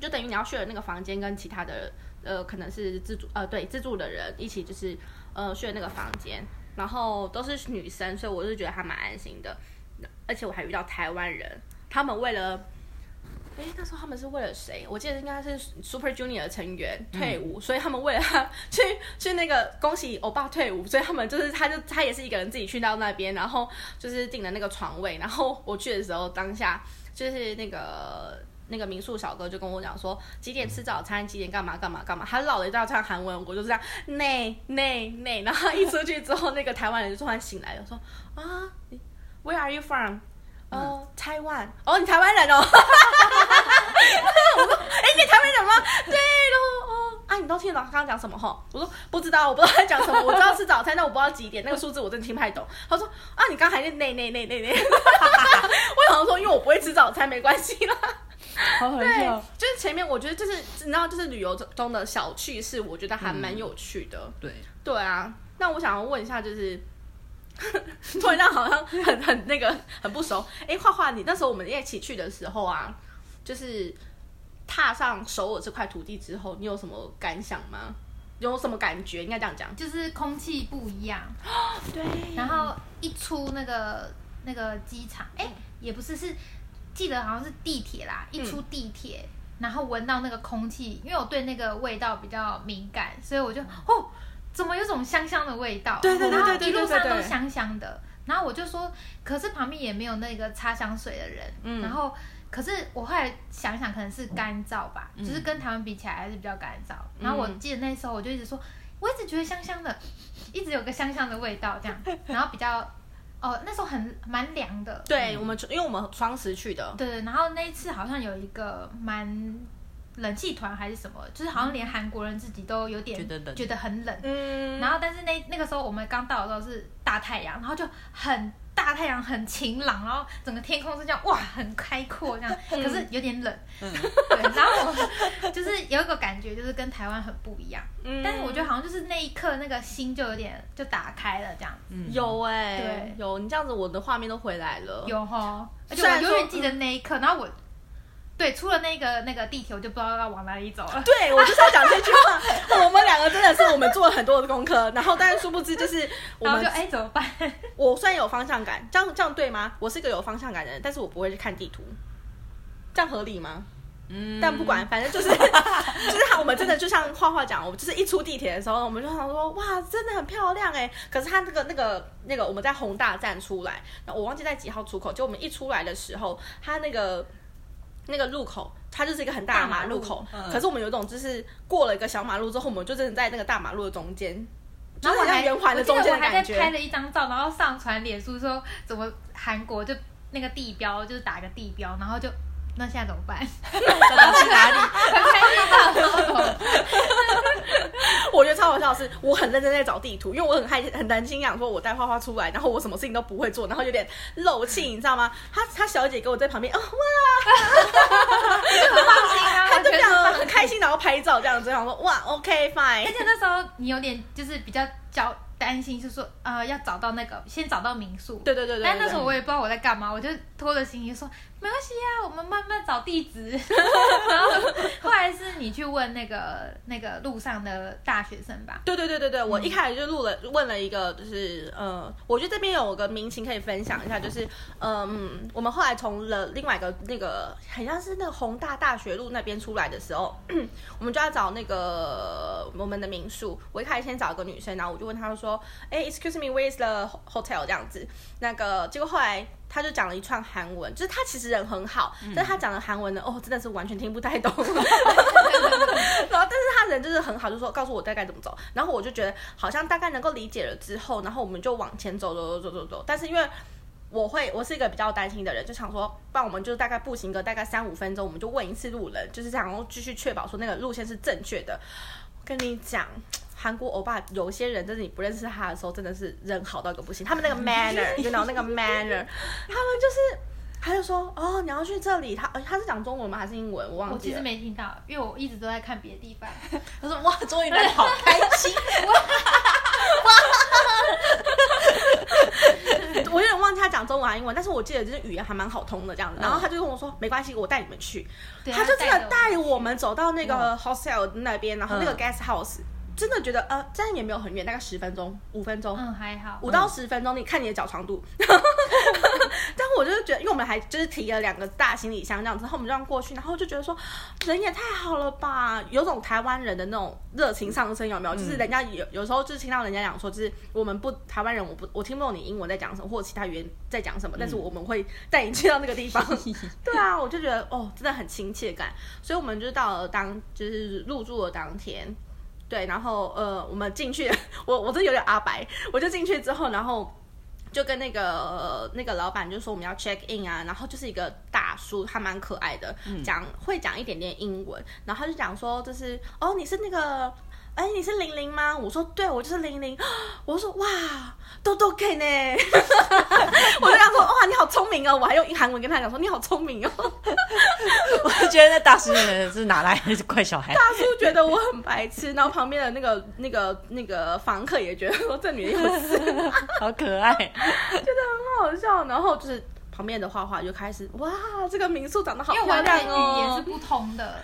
Speaker 2: 就等于你要睡的那个房间跟其他的呃可能是自助呃对自助的人一起就是呃睡那个房间，然后都是女生，所以我就觉得还蛮安心的，而且我还遇到台湾人，他们为了。哎，那时候他们是为了谁？我记得应该是 Super Junior 的成员退伍，所以他们为了他去去那个恭喜欧巴退伍，所以他们就是他就他也是一个人自己去到那边，然后就是订了那个床位。然后我去的时候，当下就是那个那个民宿小哥就跟我讲说几点吃早餐，几点干嘛干嘛干嘛。他唠了一大串韩文，我就这样内内内。然后一出去之后，那个台湾人就突然醒来了，说啊，Where are you from？哦，台湾。哦，你台湾人哦。我说，哎，你台湾人吗？对喽。哦，啊，你都听得懂他刚刚讲什么哈？我说不知道，我不知道他讲什么。我知道吃早餐，但我不知道几点。那个数字我真的听不太懂。他说，啊，你刚才那那那那那那。我想说，因为我不会吃早餐，没关系啦。
Speaker 1: 好好笑。
Speaker 2: 就是前面我觉得就是你知道，就是旅游中的小趣事，我觉得还蛮有趣的。
Speaker 1: 对。
Speaker 2: 对啊，那我想要问一下，就是。突然好像很很那个很不熟。哎，画画，你那时候我们一起去的时候啊，就是踏上首尔这块土地之后，你有什么感想吗？有什么感觉？应该这样讲，
Speaker 3: 就是空气不一样。
Speaker 2: 对。
Speaker 3: 然后一出那个那个机场，哎，也不是，是记得好像是地铁啦。一出地铁，然后闻到那个空气，因为我对那个味道比较敏感，所以我就哦。怎么有种香香的味道？
Speaker 2: 对对对对对
Speaker 3: 一路上都香香的。然后我就说，可是旁边也没有那个擦香水的人。嗯。然后，可是我后来想想，可能是干燥吧，就是跟台湾比起来还是比较干燥。然后我记得那时候我就一直说，我一直觉得香香的，一直有个香香的味道这样。然后比较，哦，那时候很蛮凉的。
Speaker 2: 对我们，因为我们双十去的。
Speaker 3: 对对。然后那一次好像有一个蛮。冷气团还是什么，就是好像连韩国人自己都有点觉得很冷。嗯，然后但是那那个时候我们刚到的时候是大太阳，然后就很大太阳，很晴朗，然后整个天空是这样哇，很开阔这样，可是有点冷。嗯，对，然后就是有一个感觉，就是跟台湾很不一样。嗯，但是我觉得好像就是那一刻那个心就有点就打开了这样。
Speaker 2: 嗯，有哎，
Speaker 3: 对，
Speaker 2: 有你这样子，我的画面都回来了。
Speaker 3: 有哈，而且我永远记得那一刻，然后我。对，出了那个那个地铁，我就不知道要往哪里走了。
Speaker 2: 对，我就是要讲这句话。我们两个真的是我们做了很多的功课，然后但是殊不知就是我们
Speaker 3: 就哎怎么办？
Speaker 2: 我虽然有方向感，这样这样对吗？我是个有方向感的人，但是我不会去看地图，这样合理吗？嗯。但不管，反正就是 就是我们真的就像画画讲，我们就是一出地铁的时候，我们就想说哇，真的很漂亮哎。可是他那个那个那个我们在宏大站出来，我忘记在几号出口，就我们一出来的时候，他那个。那个路口，它就是一个很大的马路口。可是我们有一种，就是过了一个小马路之后，我们就真的在那个大马路的中间，
Speaker 3: 然后
Speaker 2: 我还圆环的中间我还
Speaker 3: 在。拍了一张照，然后上传脸书说，怎么韩国就那个地标，就是打个地标，然后就。那现在怎么办？
Speaker 1: 要去哪里？
Speaker 2: 我觉得超好笑的是，我很认真在找地图，因为我很害很担心，想说我带花花出来，然后我什么事情都不会做，然后有点漏气，你知道吗？他他小姐给我在旁边，哦哇，
Speaker 3: 很放心啊，
Speaker 2: 他就这样很开心，然后拍照这样子，想说哇，OK fine。
Speaker 3: 而且那时候你有点就是比较焦。担心是说，呃，要找到那个，先找到民宿。
Speaker 2: 对对对对。
Speaker 3: 但那时候我也不知道我在干嘛，我就拖着行李说。没关系呀，我们慢慢找地址。然 后后来是你去问那个那个路上的大学生吧？
Speaker 2: 对对对对对，我一开始就录了问了一个，就是呃，我觉得这边有个民情可以分享一下，就是嗯，我们后来从了另外一个那个，好像是那个宏大大学路那边出来的时候，我们就要找那个我们的民宿。我一开始先找一个女生，然后我就问她说：“哎，excuse me，where is the hotel？” 这样子，那个结果后来。他就讲了一串韩文，就是他其实人很好，但是他讲的韩文呢，哦，真的是完全听不太懂。然后，但是他人就是很好，就说告诉我大概怎么走，然后我就觉得好像大概能够理解了之后，然后我们就往前走走走走走走，但是因为。我会，我是一个比较担心的人，就想说，不然我们就大概步行个大概三五分钟，我们就问一次路人，就是这样，然后继续确保说那个路线是正确的。我跟你讲，韩国欧巴有些人，就是你不认识他的时候，真的是人好到一个不行，他们那个 manner，you know 那个 manner，他们就是，他就说，哦，你要去这里，他呃他是讲中文吗？还是英文？我忘记了。
Speaker 3: 我其实没听到，因为我一直都在看别的地方。
Speaker 1: 他说哇，终于来，好开心。
Speaker 2: 我有点忘记他讲中文还是英文，但是我记得就是语言还蛮好通的这样子。然后他就跟我说，没关系，我带你们去。他就真的带我们走到那个
Speaker 1: 嗯
Speaker 2: hostel 那边，然后那个
Speaker 1: 嗯
Speaker 2: guest house，真的觉得呃，这样也没有很远，大概十分钟、五分钟。
Speaker 3: 嗯，还好。
Speaker 2: 五到十分钟，你看你的脚长度。但我就是觉得，因为我们还就是提了两个大行李箱这样子，然后我们这样过去，然后就觉得说，人也太好了吧，有种台湾人的那种热情上升，有没有？就是人家有有时候就是听到人家讲说，就是我们不台湾人，我不我听不懂你英文在讲什么，或者其他语言在讲什么，但是我们会带你去到那个地方。对啊，我就觉得哦，真的很亲切感，所以我们就到了当就是入住的当天。对，然后呃，我们进去，我我这有点阿白，我就进去之后，然后就跟那个、呃那个老板就说我们要 check in 啊，然后就是一个大叔，他蛮可爱的，讲会讲一点点英文，然后他就讲说就是哦你是那个。哎，你是玲玲吗？我说对，我就是玲玲。我说哇，都都可以呢。我就想说哇，你好聪明哦！我还用韩文跟他讲说你好聪明哦。
Speaker 1: 我就觉得那大师人是哪来的怪小孩？
Speaker 2: 大叔觉得我很白痴，然后旁边的那个那个那个房客也觉得说这女人有事，
Speaker 1: 好可爱。
Speaker 2: 觉得很好笑。然后就是旁边的画画就开始哇，这个民宿长得好
Speaker 3: 因为我们
Speaker 2: 漂亮
Speaker 3: 的语言是
Speaker 2: 哦。
Speaker 3: 不通的，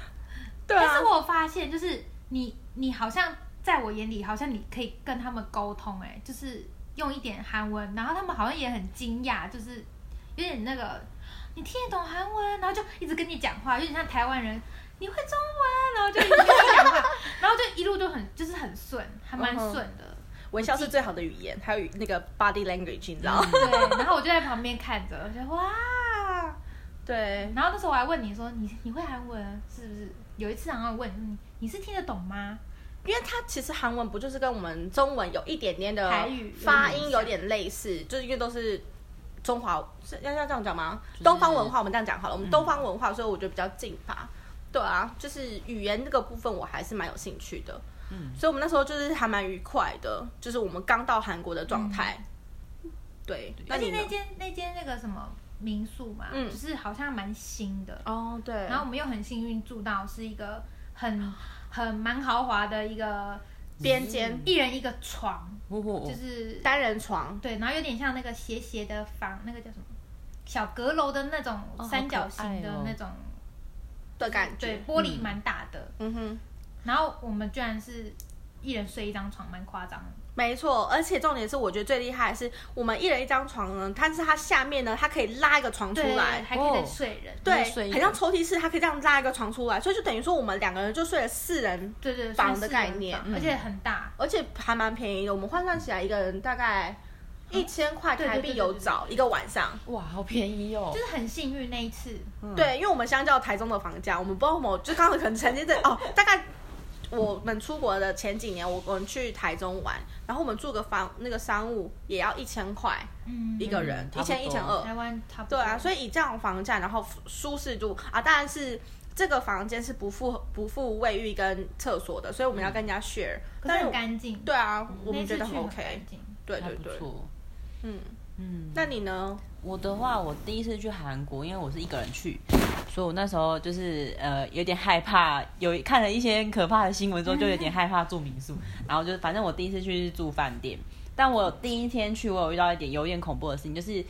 Speaker 2: 对啊
Speaker 3: 但是，我发现，就是你你好像在我眼里，好像你可以跟他们沟通，哎，就是用一点韩文，然后他们好像也很惊讶，就是有点那个你听得懂韩文，然后就一直跟你讲话，有点像台湾人。你会中文，然后就一直跟你讲话，然后就一路就很就是很顺，还蛮顺的。
Speaker 2: 微笑是最好的语言，还有那个 body language，你知道？
Speaker 3: 对，然后我就在旁边看着，我觉得哇，
Speaker 2: 对，
Speaker 3: 然后那时候我还问你说你你会韩文是不是？有一次然后问你你是听得懂吗？
Speaker 2: 因为它其实韩文不就是跟我们中文有一点点的
Speaker 3: 台语
Speaker 2: 发音
Speaker 3: 有点
Speaker 2: 类似，就是因为都是中华，是要要这样讲吗？
Speaker 1: 是
Speaker 2: 东方文化，我们这样讲好了，我们
Speaker 1: 嗯
Speaker 2: 东方文化，所以我觉得比较近吧。对啊，就是语言这个部分我还是蛮有兴趣的。
Speaker 1: 嗯
Speaker 2: 所以我们那时候就是还蛮愉快的，就是我们刚到韩国的状态。对，
Speaker 3: 而且那间那间那个什么民宿嘛，
Speaker 2: 嗯
Speaker 3: 就是好像蛮新的，
Speaker 2: 哦，对，
Speaker 3: 然后我们又很幸运住到是一个很很蛮豪华的一个
Speaker 2: 边间
Speaker 3: 一人一个床，就是
Speaker 2: 单人床，
Speaker 3: 对，然后有点像那个斜斜的房，那个叫什么小阁楼的那种三角形的那种，
Speaker 2: 的感觉。
Speaker 3: 对，玻璃蛮大的，
Speaker 2: 嗯哼。
Speaker 3: 然后我们居然是一人睡一张床，蛮夸张的。
Speaker 2: 没错，而且重点是，我觉得最厉害的是，我们一人一张床呢，但是它下面呢，它可以拉一个床出
Speaker 3: 对，
Speaker 2: 来，
Speaker 3: 还可以再
Speaker 1: 哦
Speaker 3: 睡人。
Speaker 2: 对，很像抽屉式，它可以这样拉一个床出来，所以就等于说我们两个人就睡了四人，
Speaker 3: 对对，
Speaker 2: 房的概念
Speaker 3: 而且很大。
Speaker 2: 而且还蛮便宜的，我们换算起来一个人大概一千块台币有找一个晚上。
Speaker 1: 哇，好便宜哦
Speaker 3: 就。是很幸运那一次，
Speaker 1: 嗯，
Speaker 2: 对，因为我们相较台中的房价，我们不知道为什么，就刚好可能曾经在哦，大概我们出国的前几年，我我们去台中玩，然后我们住个房那个商务也要一千块
Speaker 3: 嗯，
Speaker 2: 一个人，一千一千二。
Speaker 3: 台湾差不多。
Speaker 2: 对啊，所以以这样的房价，然后舒适度啊，当然是这个房间是不附不附卫浴跟厕所的，所以我们要跟人家 share、但是我
Speaker 3: 干净。
Speaker 2: 对啊，我
Speaker 3: 那
Speaker 2: 们觉得 OK 对对对，嗯，
Speaker 1: 嗯，
Speaker 2: 那你呢？
Speaker 1: 我的话，我第一次去韩国，因为我是一个人去，所以我那时候就是呃有点害怕，有看了一些可怕的新闻之后，就有点害怕住民宿。然后就反正我第一次去是住饭店，但我第一天去，我有遇到一点有点恐怖的事情，就是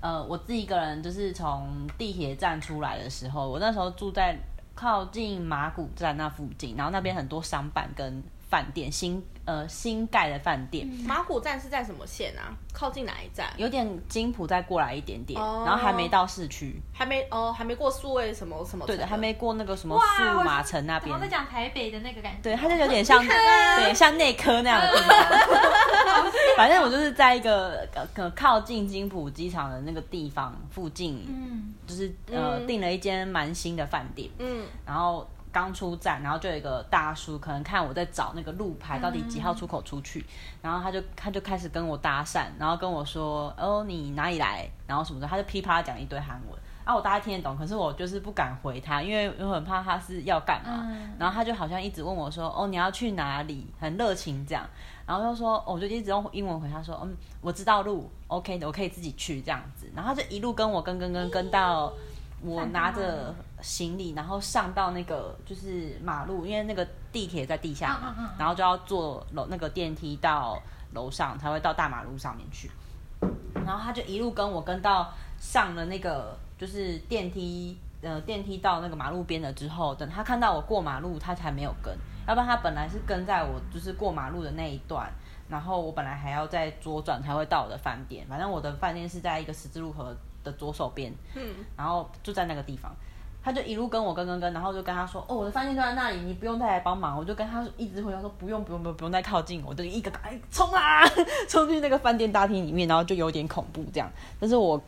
Speaker 1: 呃我自己一个人就是从地铁站出来的时候，我那时候住在靠近马古站那附近，然后那边很多商办跟饭店新呃新盖的饭店。
Speaker 2: 马古站是在什么线啊？靠近哪一站？
Speaker 1: 有点金浦再过来一点点
Speaker 2: 哦
Speaker 1: 然后还没到市区。
Speaker 2: 还没哦，还没过数位什么什么？
Speaker 1: 对的，还。没过那个什么
Speaker 3: 哇
Speaker 1: 数码城那边
Speaker 3: 我。在讲台北的那个感觉。
Speaker 1: 对，它就有点像，对，像内科那样的地方。反正我就是在一个呃可靠近金浦机场的那个地方附近，
Speaker 3: 嗯，
Speaker 1: 就是呃
Speaker 2: 嗯
Speaker 1: 订了一间蛮新的饭店。
Speaker 2: 嗯，
Speaker 1: 然后刚出站，然后就有一个大叔，可能看我在找那个路牌到底几号出口出去，然后他就他就开始跟我搭讪，然后跟我说：“哦，你哪里来？”然后什么的，他就噼啪讲一堆韩文。啊，我大概听得懂，可是我就是不敢回他，因为我很怕他是要干嘛。
Speaker 3: 嗯
Speaker 1: 然后他就好像一直问我说：“哦，你要去哪里？”很热情这样。然后就说，哦我就一直用英文回他说：“嗯，我知道路，OK 的，我可以自己去这样子。”然后他就一路跟我跟跟跟跟到我拿着行李，然后上到那个就是马路，因为那个地铁在地下嘛，然后就要坐楼那个电梯到楼上，才会到大马路上面去。然后他就一路跟我跟到上了那个就是电梯，呃，电梯到那个马路边了之后，等他看到我过马路，他才没有跟，要不然他本来是跟在我就是过马路的那一段，然后我本来还要再左转才会到我的饭店，反正我的饭店是在一个十字路口的左手边，
Speaker 2: 嗯，
Speaker 1: 然后就在那个地方。他就一路跟我跟跟跟，然后就跟他说：“哦，我的饭店就在那里，你不用再来帮忙。”我就跟他一直回答说：“不用不用不用不用再靠近我。”我就一个赶快冲啊，冲进那个饭店大厅里面，然后就有点恐怖这样。但是我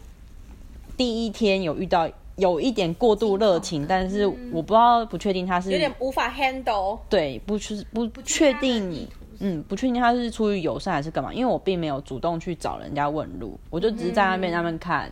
Speaker 1: 第一天有遇到有一点过度热情，但是我不知道不确定他是
Speaker 2: 有点无法 handle。
Speaker 1: 对不是不不确定你。嗯，不确定他是出于友善还是干嘛，因为我并没有主动去找人家问路，我就只是在那边那边看，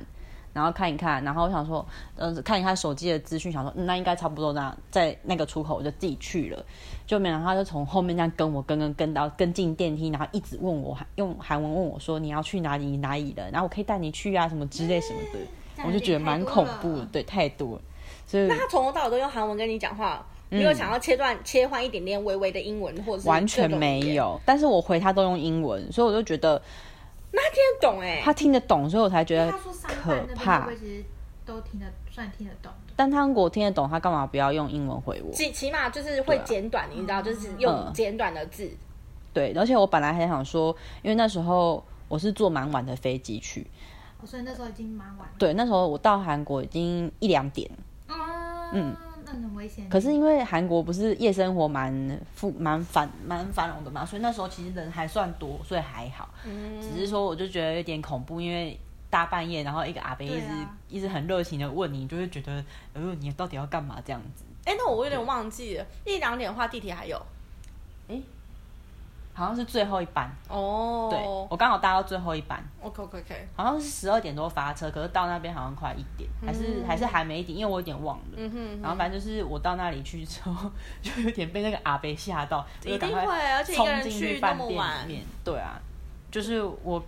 Speaker 1: 然后看一看，然后我想说，呃，看一看手机的资讯，想说、嗯、那应该差不多那样，在那个出口我就自己去了，就没想到他就从后面这样跟我跟跟跟到跟进电梯，然后一直问我用韩文问我说你要去哪里你哪里的，然后我可以带你去啊什么之类什么的，我就觉得蛮恐怖的，对，太多了，所以
Speaker 2: 那他从头到尾都用韩文跟你讲话，没有想要切断切换一点点微微的英文，或者是
Speaker 1: 完全。没有，但是我回他都用英文，所以我就觉得
Speaker 2: 那他听得懂哎、
Speaker 1: 他听得懂，所以我才觉得可怕
Speaker 3: 不会。其实都听得算听得懂的？
Speaker 1: 但他如果听得懂，他干嘛不要用英文回我？
Speaker 2: 起起码就是会简短，你知道，就是用
Speaker 1: 嗯
Speaker 2: 简短的字。
Speaker 1: 对，而且我本来还想说，因为那时候我是坐蛮晚的飞机去，
Speaker 3: 哦所以那时候已经蛮晚了。
Speaker 1: 对，那时候我到韩国已经一两点，
Speaker 3: 嗯
Speaker 1: 嗯，
Speaker 3: 那很危险。
Speaker 1: 可是因为韩国不是夜生活蛮富蛮繁蛮繁荣的嘛，所以那时候其实人还算多，所以还好。
Speaker 2: 嗯，
Speaker 1: 只是说我就觉得有点恐怖，因为大半夜，然后一个阿伯一直、
Speaker 3: 啊
Speaker 1: 一直很热情的问你，就会觉得，哎呦，你到底要干嘛这样子？
Speaker 2: 哎、那我有点忘记了，一两点的话地铁还有
Speaker 1: 好像是最后一班，
Speaker 2: 哦。
Speaker 1: 对我刚好搭到最后一班
Speaker 2: ，，OK OK OK，
Speaker 1: 好像是十二点多发车，可是到那边好像快一点，还是、还是还没一点，因为我有点忘了。
Speaker 2: 嗯哼，
Speaker 1: 然后反正就是我到那里去之后，就有点被那个阿伯吓到，就
Speaker 2: 一定
Speaker 1: 赶快
Speaker 2: 会，而且一个人
Speaker 1: 冲进去饭店
Speaker 2: 么晚
Speaker 1: 里，面。对啊，就是我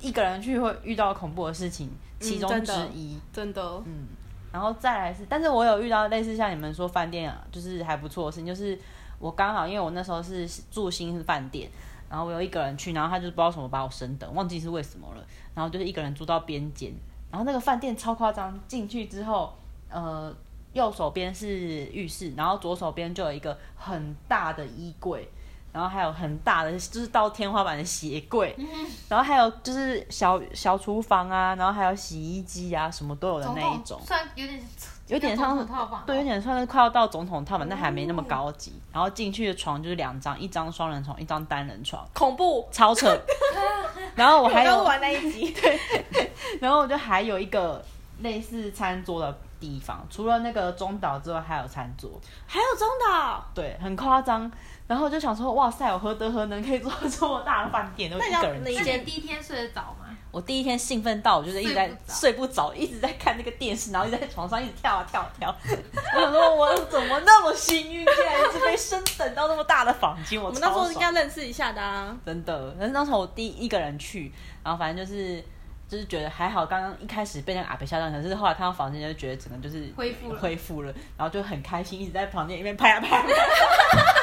Speaker 1: 一个人去会遇到恐怖的事情，其中之
Speaker 2: 真的
Speaker 1: 一。
Speaker 2: 真的，
Speaker 1: 嗯，然后再来是，但是我有遇到类似像你们说饭店啊，就是还不错的事情，就是我刚好因为我那时候是住新饭店，然后我有一个人去，然后他就不知道什么把我升等，忘记是为什么了，然后就是一个人住到边间，然后那个饭店超夸张，进去之后，呃，右手边是浴室，然后左手边就有一个很大的衣柜。然后还有很大的，就是到天花板的鞋柜，然后还有就是小小厨房啊，然后还有洗衣机啊，什么都有的那一种
Speaker 3: 统。算有点
Speaker 1: 有点像
Speaker 3: 总统套房哦，
Speaker 1: 对，有点算是快要到总统套房，但还没那么高级。然后进去的床就是两张，一张双人床，一张单人床，
Speaker 2: 恐怖。
Speaker 1: 超扯。然后我还有，
Speaker 2: 刚玩那一集，
Speaker 1: 然后我就还有一个类似餐桌的地方，除了那个中岛之外，还有餐桌。
Speaker 2: 还有中岛，
Speaker 1: 对，很夸张。然后我就想说，哇塞，我何德何能可以做这么大的饭店？我
Speaker 2: 那你要
Speaker 1: 一个人
Speaker 2: 那
Speaker 3: 你第一天睡得着吗？
Speaker 1: 我第一天兴奋到，我就是一直在
Speaker 3: 睡不着
Speaker 1: 一直在看那个电视，然后一直在床上一直跳啊跳啊跳。我想说，我怎么那么幸运，竟然一直被升等到那么大的房间？我
Speaker 2: 我们那时候应该认识一下的啊。
Speaker 1: 真的，但是那时候我第一个人去，然后反正就是就是觉得还好，刚刚一开始被那个阿北吓到，可是后来看到房间就觉得整个就是
Speaker 3: 恢复了
Speaker 1: 恢复了，然后就很开心，一直在房间里面拍啊拍啊拍啊。拍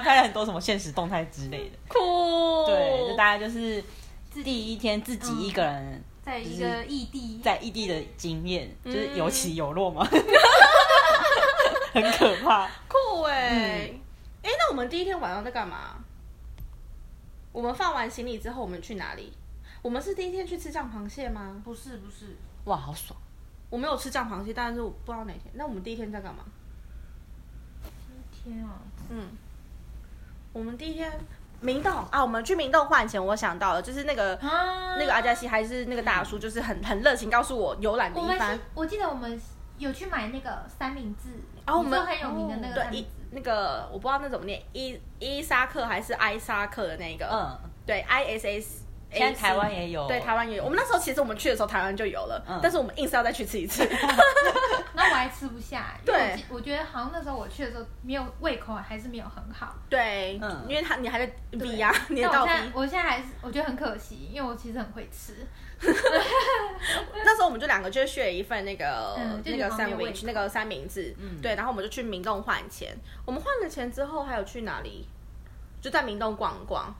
Speaker 1: 拍了很多什么现实动态之类的，
Speaker 2: 酷。
Speaker 1: 对，就大家就是第一天自己一个人
Speaker 3: 在一个异地，
Speaker 1: 在异地的经验，
Speaker 2: 嗯
Speaker 1: 就是有起有落嘛，很可怕。
Speaker 2: 酷哎、
Speaker 1: 嗯
Speaker 2: 哎、那我们第一天晚上在干嘛？我们放完行李之后，我们去哪里？我们是第一天去吃酱螃蟹吗？
Speaker 3: 不是不是，
Speaker 1: 哇，好爽！
Speaker 2: 我没有吃酱螃蟹，但是我不知道哪天。那我们第一天在干嘛？
Speaker 3: 第一天啊，
Speaker 2: 嗯，我们第一天明洞啊，我们去明洞换钱，我想到了，就是那个、
Speaker 3: 啊
Speaker 2: 那个阿加西还是那个大叔，就是很很热情，告诉我游览的
Speaker 3: 我们
Speaker 2: 一番
Speaker 3: 是。，我记得我们有去买那个三明治，
Speaker 2: 哦我们
Speaker 3: 很有名的那个
Speaker 2: 一
Speaker 3: 明治，
Speaker 2: 那个我不知道那怎么念，伊伊沙克还是埃沙克的那个，
Speaker 1: 嗯，
Speaker 2: 对，I S S。
Speaker 1: 现在台湾也有，
Speaker 2: 对，台湾也有。我们那时候其实我们去的时候，台湾就有了，
Speaker 1: 嗯
Speaker 2: 但是我们硬是要再去吃一次。
Speaker 3: 那我还吃不下，因为
Speaker 2: 对
Speaker 3: 我记我觉得好像那时候我去的时候没有胃口，还是没有很好。
Speaker 2: 对，
Speaker 1: 嗯
Speaker 2: 因为他你还在
Speaker 3: 对
Speaker 2: B 呀，你也到
Speaker 3: 但我现在。我现在还是我觉得很可惜，因为我其实很会吃。
Speaker 2: 那时候我们就两个就 share 一份那个、
Speaker 3: 嗯就
Speaker 2: 那个
Speaker 3: 你旁边胃
Speaker 2: sandwich 那个三明治，
Speaker 1: 嗯
Speaker 2: 对，然后我们就去明洞换钱。我们换了钱之后还有去哪里？就在明洞逛逛，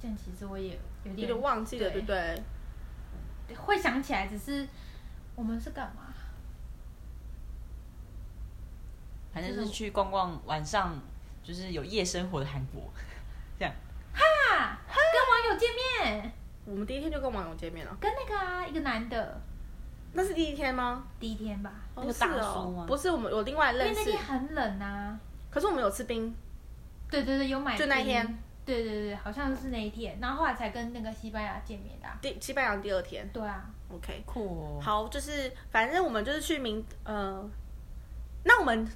Speaker 3: 这样其实我也有
Speaker 2: 有
Speaker 3: 点
Speaker 2: 点忘记了，对
Speaker 3: 对
Speaker 2: 不对？
Speaker 3: 会想起来，只是我们是干嘛？
Speaker 1: 反正是去逛逛，晚上就是有夜生活的韩国，这样。
Speaker 3: 哈，跟网友见面，
Speaker 2: 我们第一天就跟网友见面了，
Speaker 3: 跟那个啊一个男的，
Speaker 2: 那是第一天吗？
Speaker 3: 第一天吧，
Speaker 2: 哦
Speaker 1: 那个大
Speaker 2: 是哦
Speaker 1: 叔吗
Speaker 2: 不是，我们有另外
Speaker 3: 因为
Speaker 2: 认识
Speaker 3: 那天，很冷啊。
Speaker 2: 可是我们有吃冰，
Speaker 3: 对对对，有买
Speaker 2: 就那天。
Speaker 3: 对对对，好像是那一天，然后后来才跟那个西班牙见面的啊、
Speaker 2: 第西班牙第二天
Speaker 3: 对啊
Speaker 2: ，，OK。
Speaker 1: 酷哦。
Speaker 2: 好，就是反正我们就是去明呃，那我们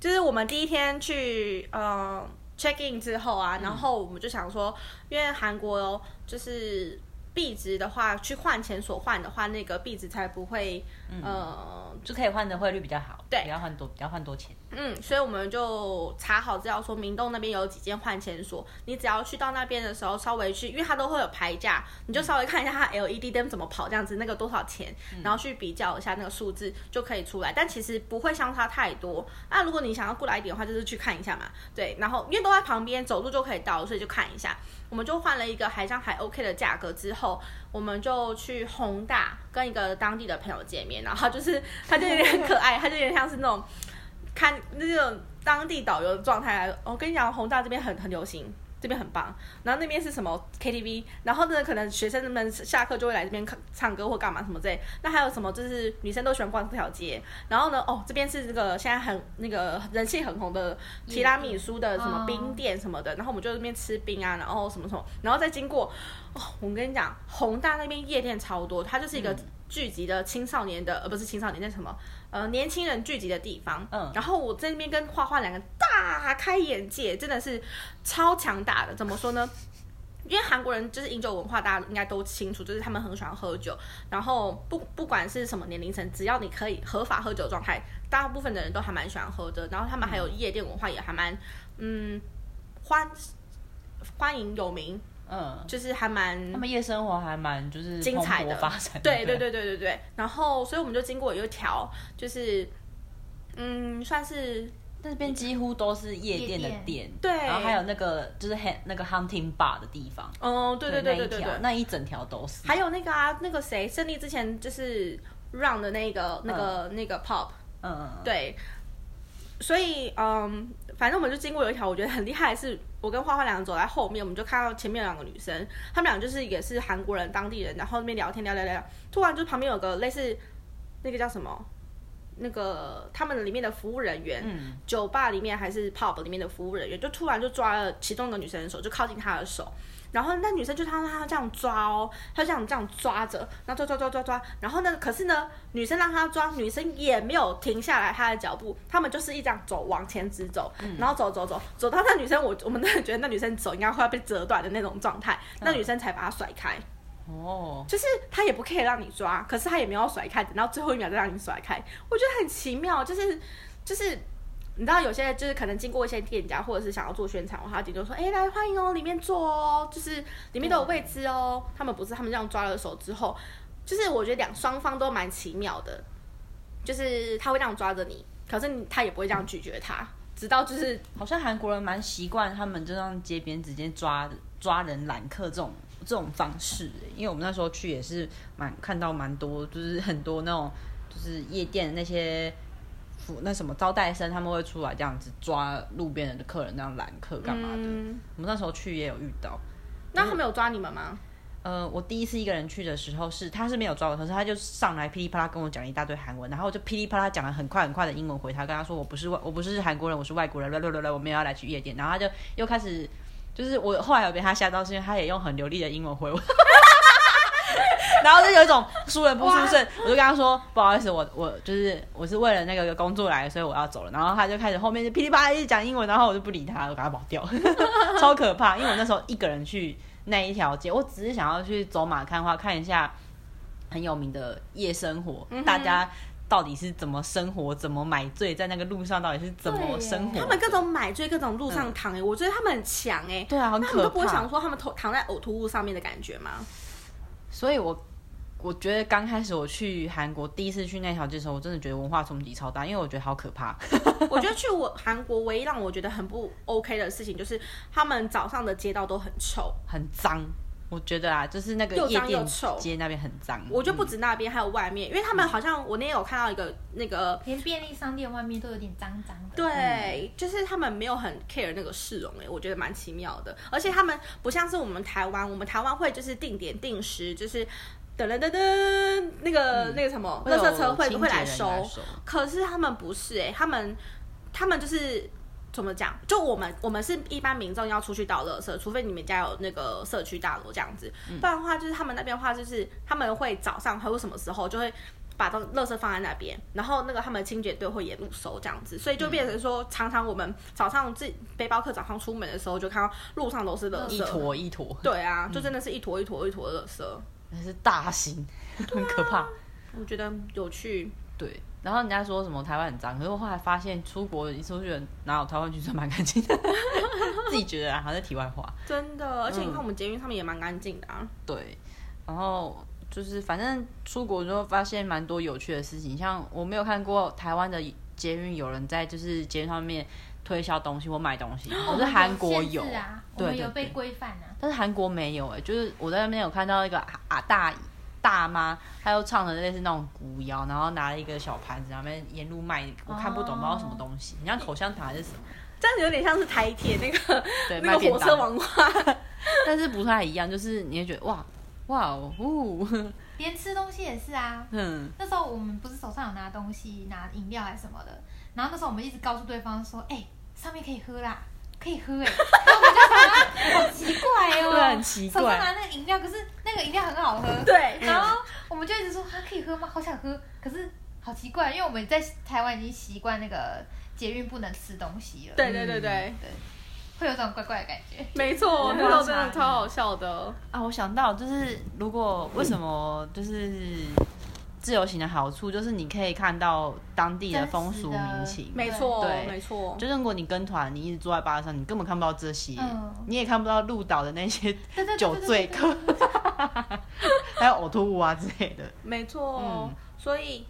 Speaker 2: 就是我们第一天去呃 check in 之后啊，然后我们就想说，因为韩国哦，就是币值的话，去换钱所换的话，那个币值才不会、呃
Speaker 1: 就可以换的汇率比较好，
Speaker 2: 对
Speaker 1: 不要换多，不要换多钱。
Speaker 2: 嗯，所以我们就查好资料说，明洞那边有几间换钱所，你只要去到那边的时候，稍微去，因为它都会有牌价，你就稍微看一下它 LED 灯怎么跑，这样子那个多少钱，然后去比较一下那个数字就可以出来，但其实不会相差太多。那如果你想要过来一点的话，就是去看一下嘛，对，然后因为都在旁边，走路就可以到，所以就看一下。我们就换了一个还像还 OK 的价格之后，我们就去宏大跟一个当地的朋友见面，然后就是他就有点可爱，他就有点像是那种看那种当地导游的状态来。我跟你讲，宏大这边很很流行。这边很棒，然后那边是什么 KTV，然后呢，可能学生们下课就会来这边看唱歌或干嘛什么之类。那还有什么，就是女生都喜欢逛这条街。然后呢，哦，这边是这个现在很那个人气很红的提拉米苏的什么冰店什么的。然后我们就在那边吃冰啊，然后什么什么，然后再经过，哦，我跟你讲，宏大那边夜店超多，它就是一个聚集的青少年的，呃，不是青少年，那什么，呃，年轻人聚集的地方。
Speaker 1: 嗯
Speaker 2: 然后我在那边跟花花两个大开眼界，真的是超强大的。怎么说呢？因为韩国人就是饮酒文化，大家应该都清楚，就是他们很喜欢喝酒。然后不不管是什么年龄层，只要你可以合法喝酒的状态，大部分的人都还蛮喜欢喝的。然后他们还有夜店文化，也还蛮嗯欢欢迎有名，
Speaker 1: 嗯，
Speaker 2: 就是还蛮
Speaker 1: 他们夜生活还蛮就是
Speaker 2: 精彩的
Speaker 1: 蓬勃发展的。
Speaker 2: 对对对对对对。然后，所以我们就经过有一条，就是嗯，算是
Speaker 1: 那边几乎都是夜店的
Speaker 3: 店
Speaker 1: 店，
Speaker 2: 对
Speaker 1: 然后还有那个就是 h 那个 hunting bar 的地方，
Speaker 2: 哦，对对对对对
Speaker 1: 那一条
Speaker 2: 对。
Speaker 1: 那一整条都是。
Speaker 2: 还有那个啊，那个谁，胜利之前就是 run 的那个那个、那个 pop，
Speaker 1: 嗯
Speaker 2: 对。所以，嗯，反正我们就经过有一条，我觉得很厉害的是，我跟花花两个走在后面，我们就看到前面两个女生，她们俩就是也是韩国人、当地人，然后那边聊天聊聊聊，突然就旁边有个类似那个叫什么，那个他们里面的服务人员，
Speaker 1: 嗯，
Speaker 2: 酒吧里面还是 pub 里面的服务人员，就突然就抓了其中一个女生的手，就靠近她的手，然后那女生就她让她这样抓哦，她这样这样抓着，然后抓抓抓抓抓，然后呢，可是呢，女生让她抓，女生也没有停下来她的脚步，他们就是一这样走往前直走，然后走走走走到那女生，我我们真的觉得那女生走应该快要被折断的那种状态，那女生才把她甩开。
Speaker 1: 哦，
Speaker 2: 就是他也不可以让你抓，可是他也没有甩开，等到最后一秒再让你甩开，我觉得很奇妙，就是就是。你知道有些就是可能经过一些店家，或者是想要做宣传，他顶多说：“哎、来欢迎哦，里面坐哦，就是里面都有位置哦。”他们不是，他们这样抓了手之后，就是我觉得两双方都蛮奇妙的，就是他会这样抓着你，可是他也不会这样拒绝他，直到就是
Speaker 1: 好像韩国人蛮习惯他们就让街边直接抓抓人揽客这种这种方式欸，因为我们那时候去也是蛮看到蛮多，就是很多那种就是夜店的那些服那什么招待生，他们会出来这样子抓路边的客人，那样揽客干嘛的。
Speaker 2: 嗯，
Speaker 1: 我们那时候去也有遇到。
Speaker 2: 那他们有抓你们吗？
Speaker 1: 呃，我第一次一个人去的时候是，他是没有抓我，可是他就上来噼里啪啦跟我讲了一大堆韩文，然后我就噼里啪啦讲了很快很快的英文回他，跟他说我不是外我不是韩国人，我是外国人，来来来来，我们要来去夜店，然后他就又开始，就是我后来有被他吓到，是因为他也用很流利的英文回我，然后就有一种输人不输阵，我就跟他说不好意思，我我就是我是为了那个工作来，所以我要走了。然后他就开始后面就噼里啪啦一直讲英文，然后我就不理他，我把他跑掉，超可怕。因为我那时候一个人去那一条街，我只是想要去走马看花，看一下很有名的夜生活，
Speaker 2: 嗯
Speaker 1: 大家到底是怎么生活，怎么买醉，在那个路上到底是怎么生活。
Speaker 2: 他们各种买醉，各种路上躺哎、我觉得他们很强哎、
Speaker 1: 对啊，
Speaker 2: 他们都不会想。说他们头躺在呕吐物上面的感觉吗？
Speaker 1: 所以我我觉得刚开始我去韩国第一次去那条街的时候，我真的觉得文化冲击超大，因为我觉得好可怕。
Speaker 2: 我觉得去我韩国唯一让我觉得很不 OK 的事情，就是他们早上的街道都很臭。
Speaker 1: 很脏。我觉得啊，就是那个
Speaker 2: 又脏
Speaker 1: 夜店
Speaker 2: 又臭
Speaker 1: 街那边很脏。
Speaker 2: 我就不止那边，还有外面，因为他们好像我那天有看到一个那个，
Speaker 3: 连便利商店外面都有点脏脏的。
Speaker 2: 对，就是他们没有很 care 那个市容哎，我觉得蛮奇妙的。而且他们不像是我们台湾，我们台湾会就是定点定时，就是噔噔噔噔，那个、那个什么，
Speaker 1: 会有
Speaker 2: 垃圾车会
Speaker 1: 清洁人
Speaker 2: 会来收。可是他们不是哎、他们他们就是怎么讲？就我们我们是一般民众要出去倒垃圾，除非你们家有那个社区大楼这样子，不然的话就是他们那边的话就是他们会早上还有什么时候就会。把东垃圾放在那边，然后那个他们清洁队会沿路收这样子，所以就变成说，常常我们早上自己背包客早上出门的时候，就看到路上都是垃圾，
Speaker 1: 一坨一坨，
Speaker 2: 对啊，就真的是一坨一坨一坨的垃圾，
Speaker 1: 那是大型，很可怕。
Speaker 2: 我觉得有趣。
Speaker 1: 对，然后人家说什么台湾很脏，可是我后来发现出国一出去，哪有台湾其实蛮干净的，自己觉得啊，好像题外话。
Speaker 2: 真的，而且你看
Speaker 1: 嗯
Speaker 2: 我们捷运上面也蛮干净的啊。
Speaker 1: 对，然后就是反正出国之后发现蛮多有趣的事情，像我没有看过台湾的捷运有人在就是捷运上面推销东西或卖东西，
Speaker 3: 我
Speaker 1: 是韩国有，
Speaker 3: 制啊，我
Speaker 1: 对
Speaker 3: 有被规范啊。
Speaker 1: 但是韩国没有哎、就是我在那边有看到一个啊啊大大妈，她又唱的类似那种古谣，然后拿了一个小盘子，然后那边沿路卖，我看不懂，不知道什么东西，你像口香糖还是什么，
Speaker 2: 这样子有点像是台铁那个
Speaker 1: 对，
Speaker 2: 那个
Speaker 1: 卖，
Speaker 2: 火车文化。
Speaker 1: 但是不太一样，就是你会觉得哇哇哦，呜
Speaker 3: 连吃东西也是啊。
Speaker 1: 嗯，
Speaker 3: 那时候我们不是手上有拿东西，拿饮料还是什么的，然后那时候我们一直告诉对方说，哎、上面可以喝啦，可以喝哎、然后我们就好奇怪哦，
Speaker 1: 对很奇怪。
Speaker 3: 手上拿那个饮料，可是那个饮料很好喝，
Speaker 2: 对。
Speaker 3: 然后我们就一直说，啊，可以喝吗？好想喝，可是好奇怪，因为我们在台湾已经习惯那个捷运不能吃东西了，
Speaker 2: 对对对对，
Speaker 3: 对，会有种怪怪的感觉。
Speaker 2: 没错，那时候真的超好笑的。
Speaker 1: 啊，我想到就是，如果为什么就是自由行的好处，就是你可以看到当地的风俗民情。
Speaker 2: 没错，
Speaker 1: 对
Speaker 2: 没错。
Speaker 1: 就是如果你跟团，你一直坐在巴士上，你根本看不到这些，
Speaker 3: 嗯
Speaker 1: 你也看不到鹿岛的那些酒醉客，还有呕吐物啊之类的。
Speaker 2: 没错，
Speaker 1: 嗯
Speaker 2: 所以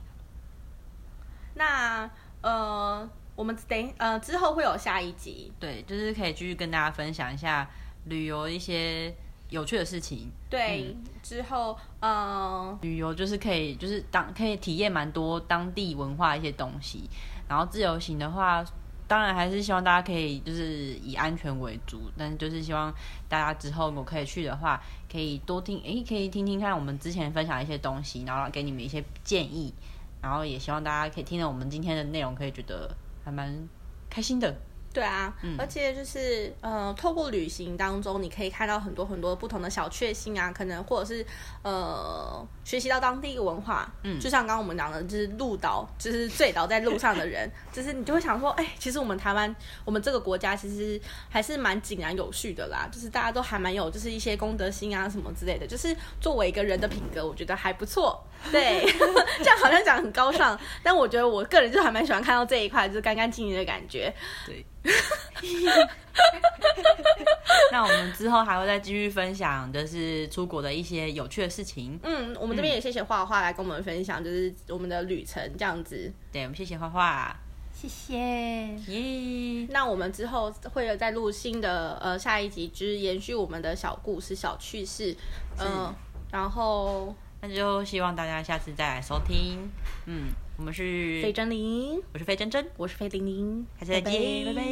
Speaker 2: 那呃，我们等呃之后会有下一集，
Speaker 1: 对，就是可以继续跟大家分享一下旅游一些有趣的事情。
Speaker 2: 对，
Speaker 1: 嗯
Speaker 2: 之后嗯，
Speaker 1: 旅游就是可以，就是当可以体验蛮多当地文化一些东西。然后自由行的话，当然还是希望大家可以就是以安全为主，但是就是希望大家之后如果可以去的话，可以多听，诶，可以听听看我们之前分享一些东西，然后给你们一些建议。然后也希望大家可以听了我们今天的内容，可以觉得还蛮开心的。
Speaker 2: 对啊，
Speaker 1: 嗯
Speaker 2: 而且就是呃，透过旅行当中，你可以看到很多很多不同的小确幸啊，可能或者是呃，学习到当地文化。
Speaker 1: 嗯
Speaker 2: 就像刚刚我们讲的，就是路倒，就是醉倒在路上的人，就是你就会想说，哎、其实我们台湾，我们这个国家其实还是蛮井然有序的啦，就是大家都还蛮有，就是一些公德心啊什么之类的，就是作为一个人的品格，我觉得还不错。对，这样好像讲很高尚，但我觉得我个人就还蛮喜欢看到这一块，就是干干净净的感觉。
Speaker 1: 对。那我们之后还会再继续分享，就是出国的一些有趣的事情。
Speaker 2: 嗯，我们这边也谢谢画画来跟我们分享，就是我们的旅程这样子。
Speaker 1: 对，我们谢谢画画，
Speaker 3: 谢谢。
Speaker 1: 耶、
Speaker 2: 那我们之后会有再录新的呃下一集，就是延续我们的小故事、小趣事，嗯、然后
Speaker 1: 那就希望大家下次再来收听。嗯，我们是
Speaker 2: 费真玲，
Speaker 1: 我是费真真，
Speaker 2: 我是费玲玲，
Speaker 1: 下次再见，拜拜。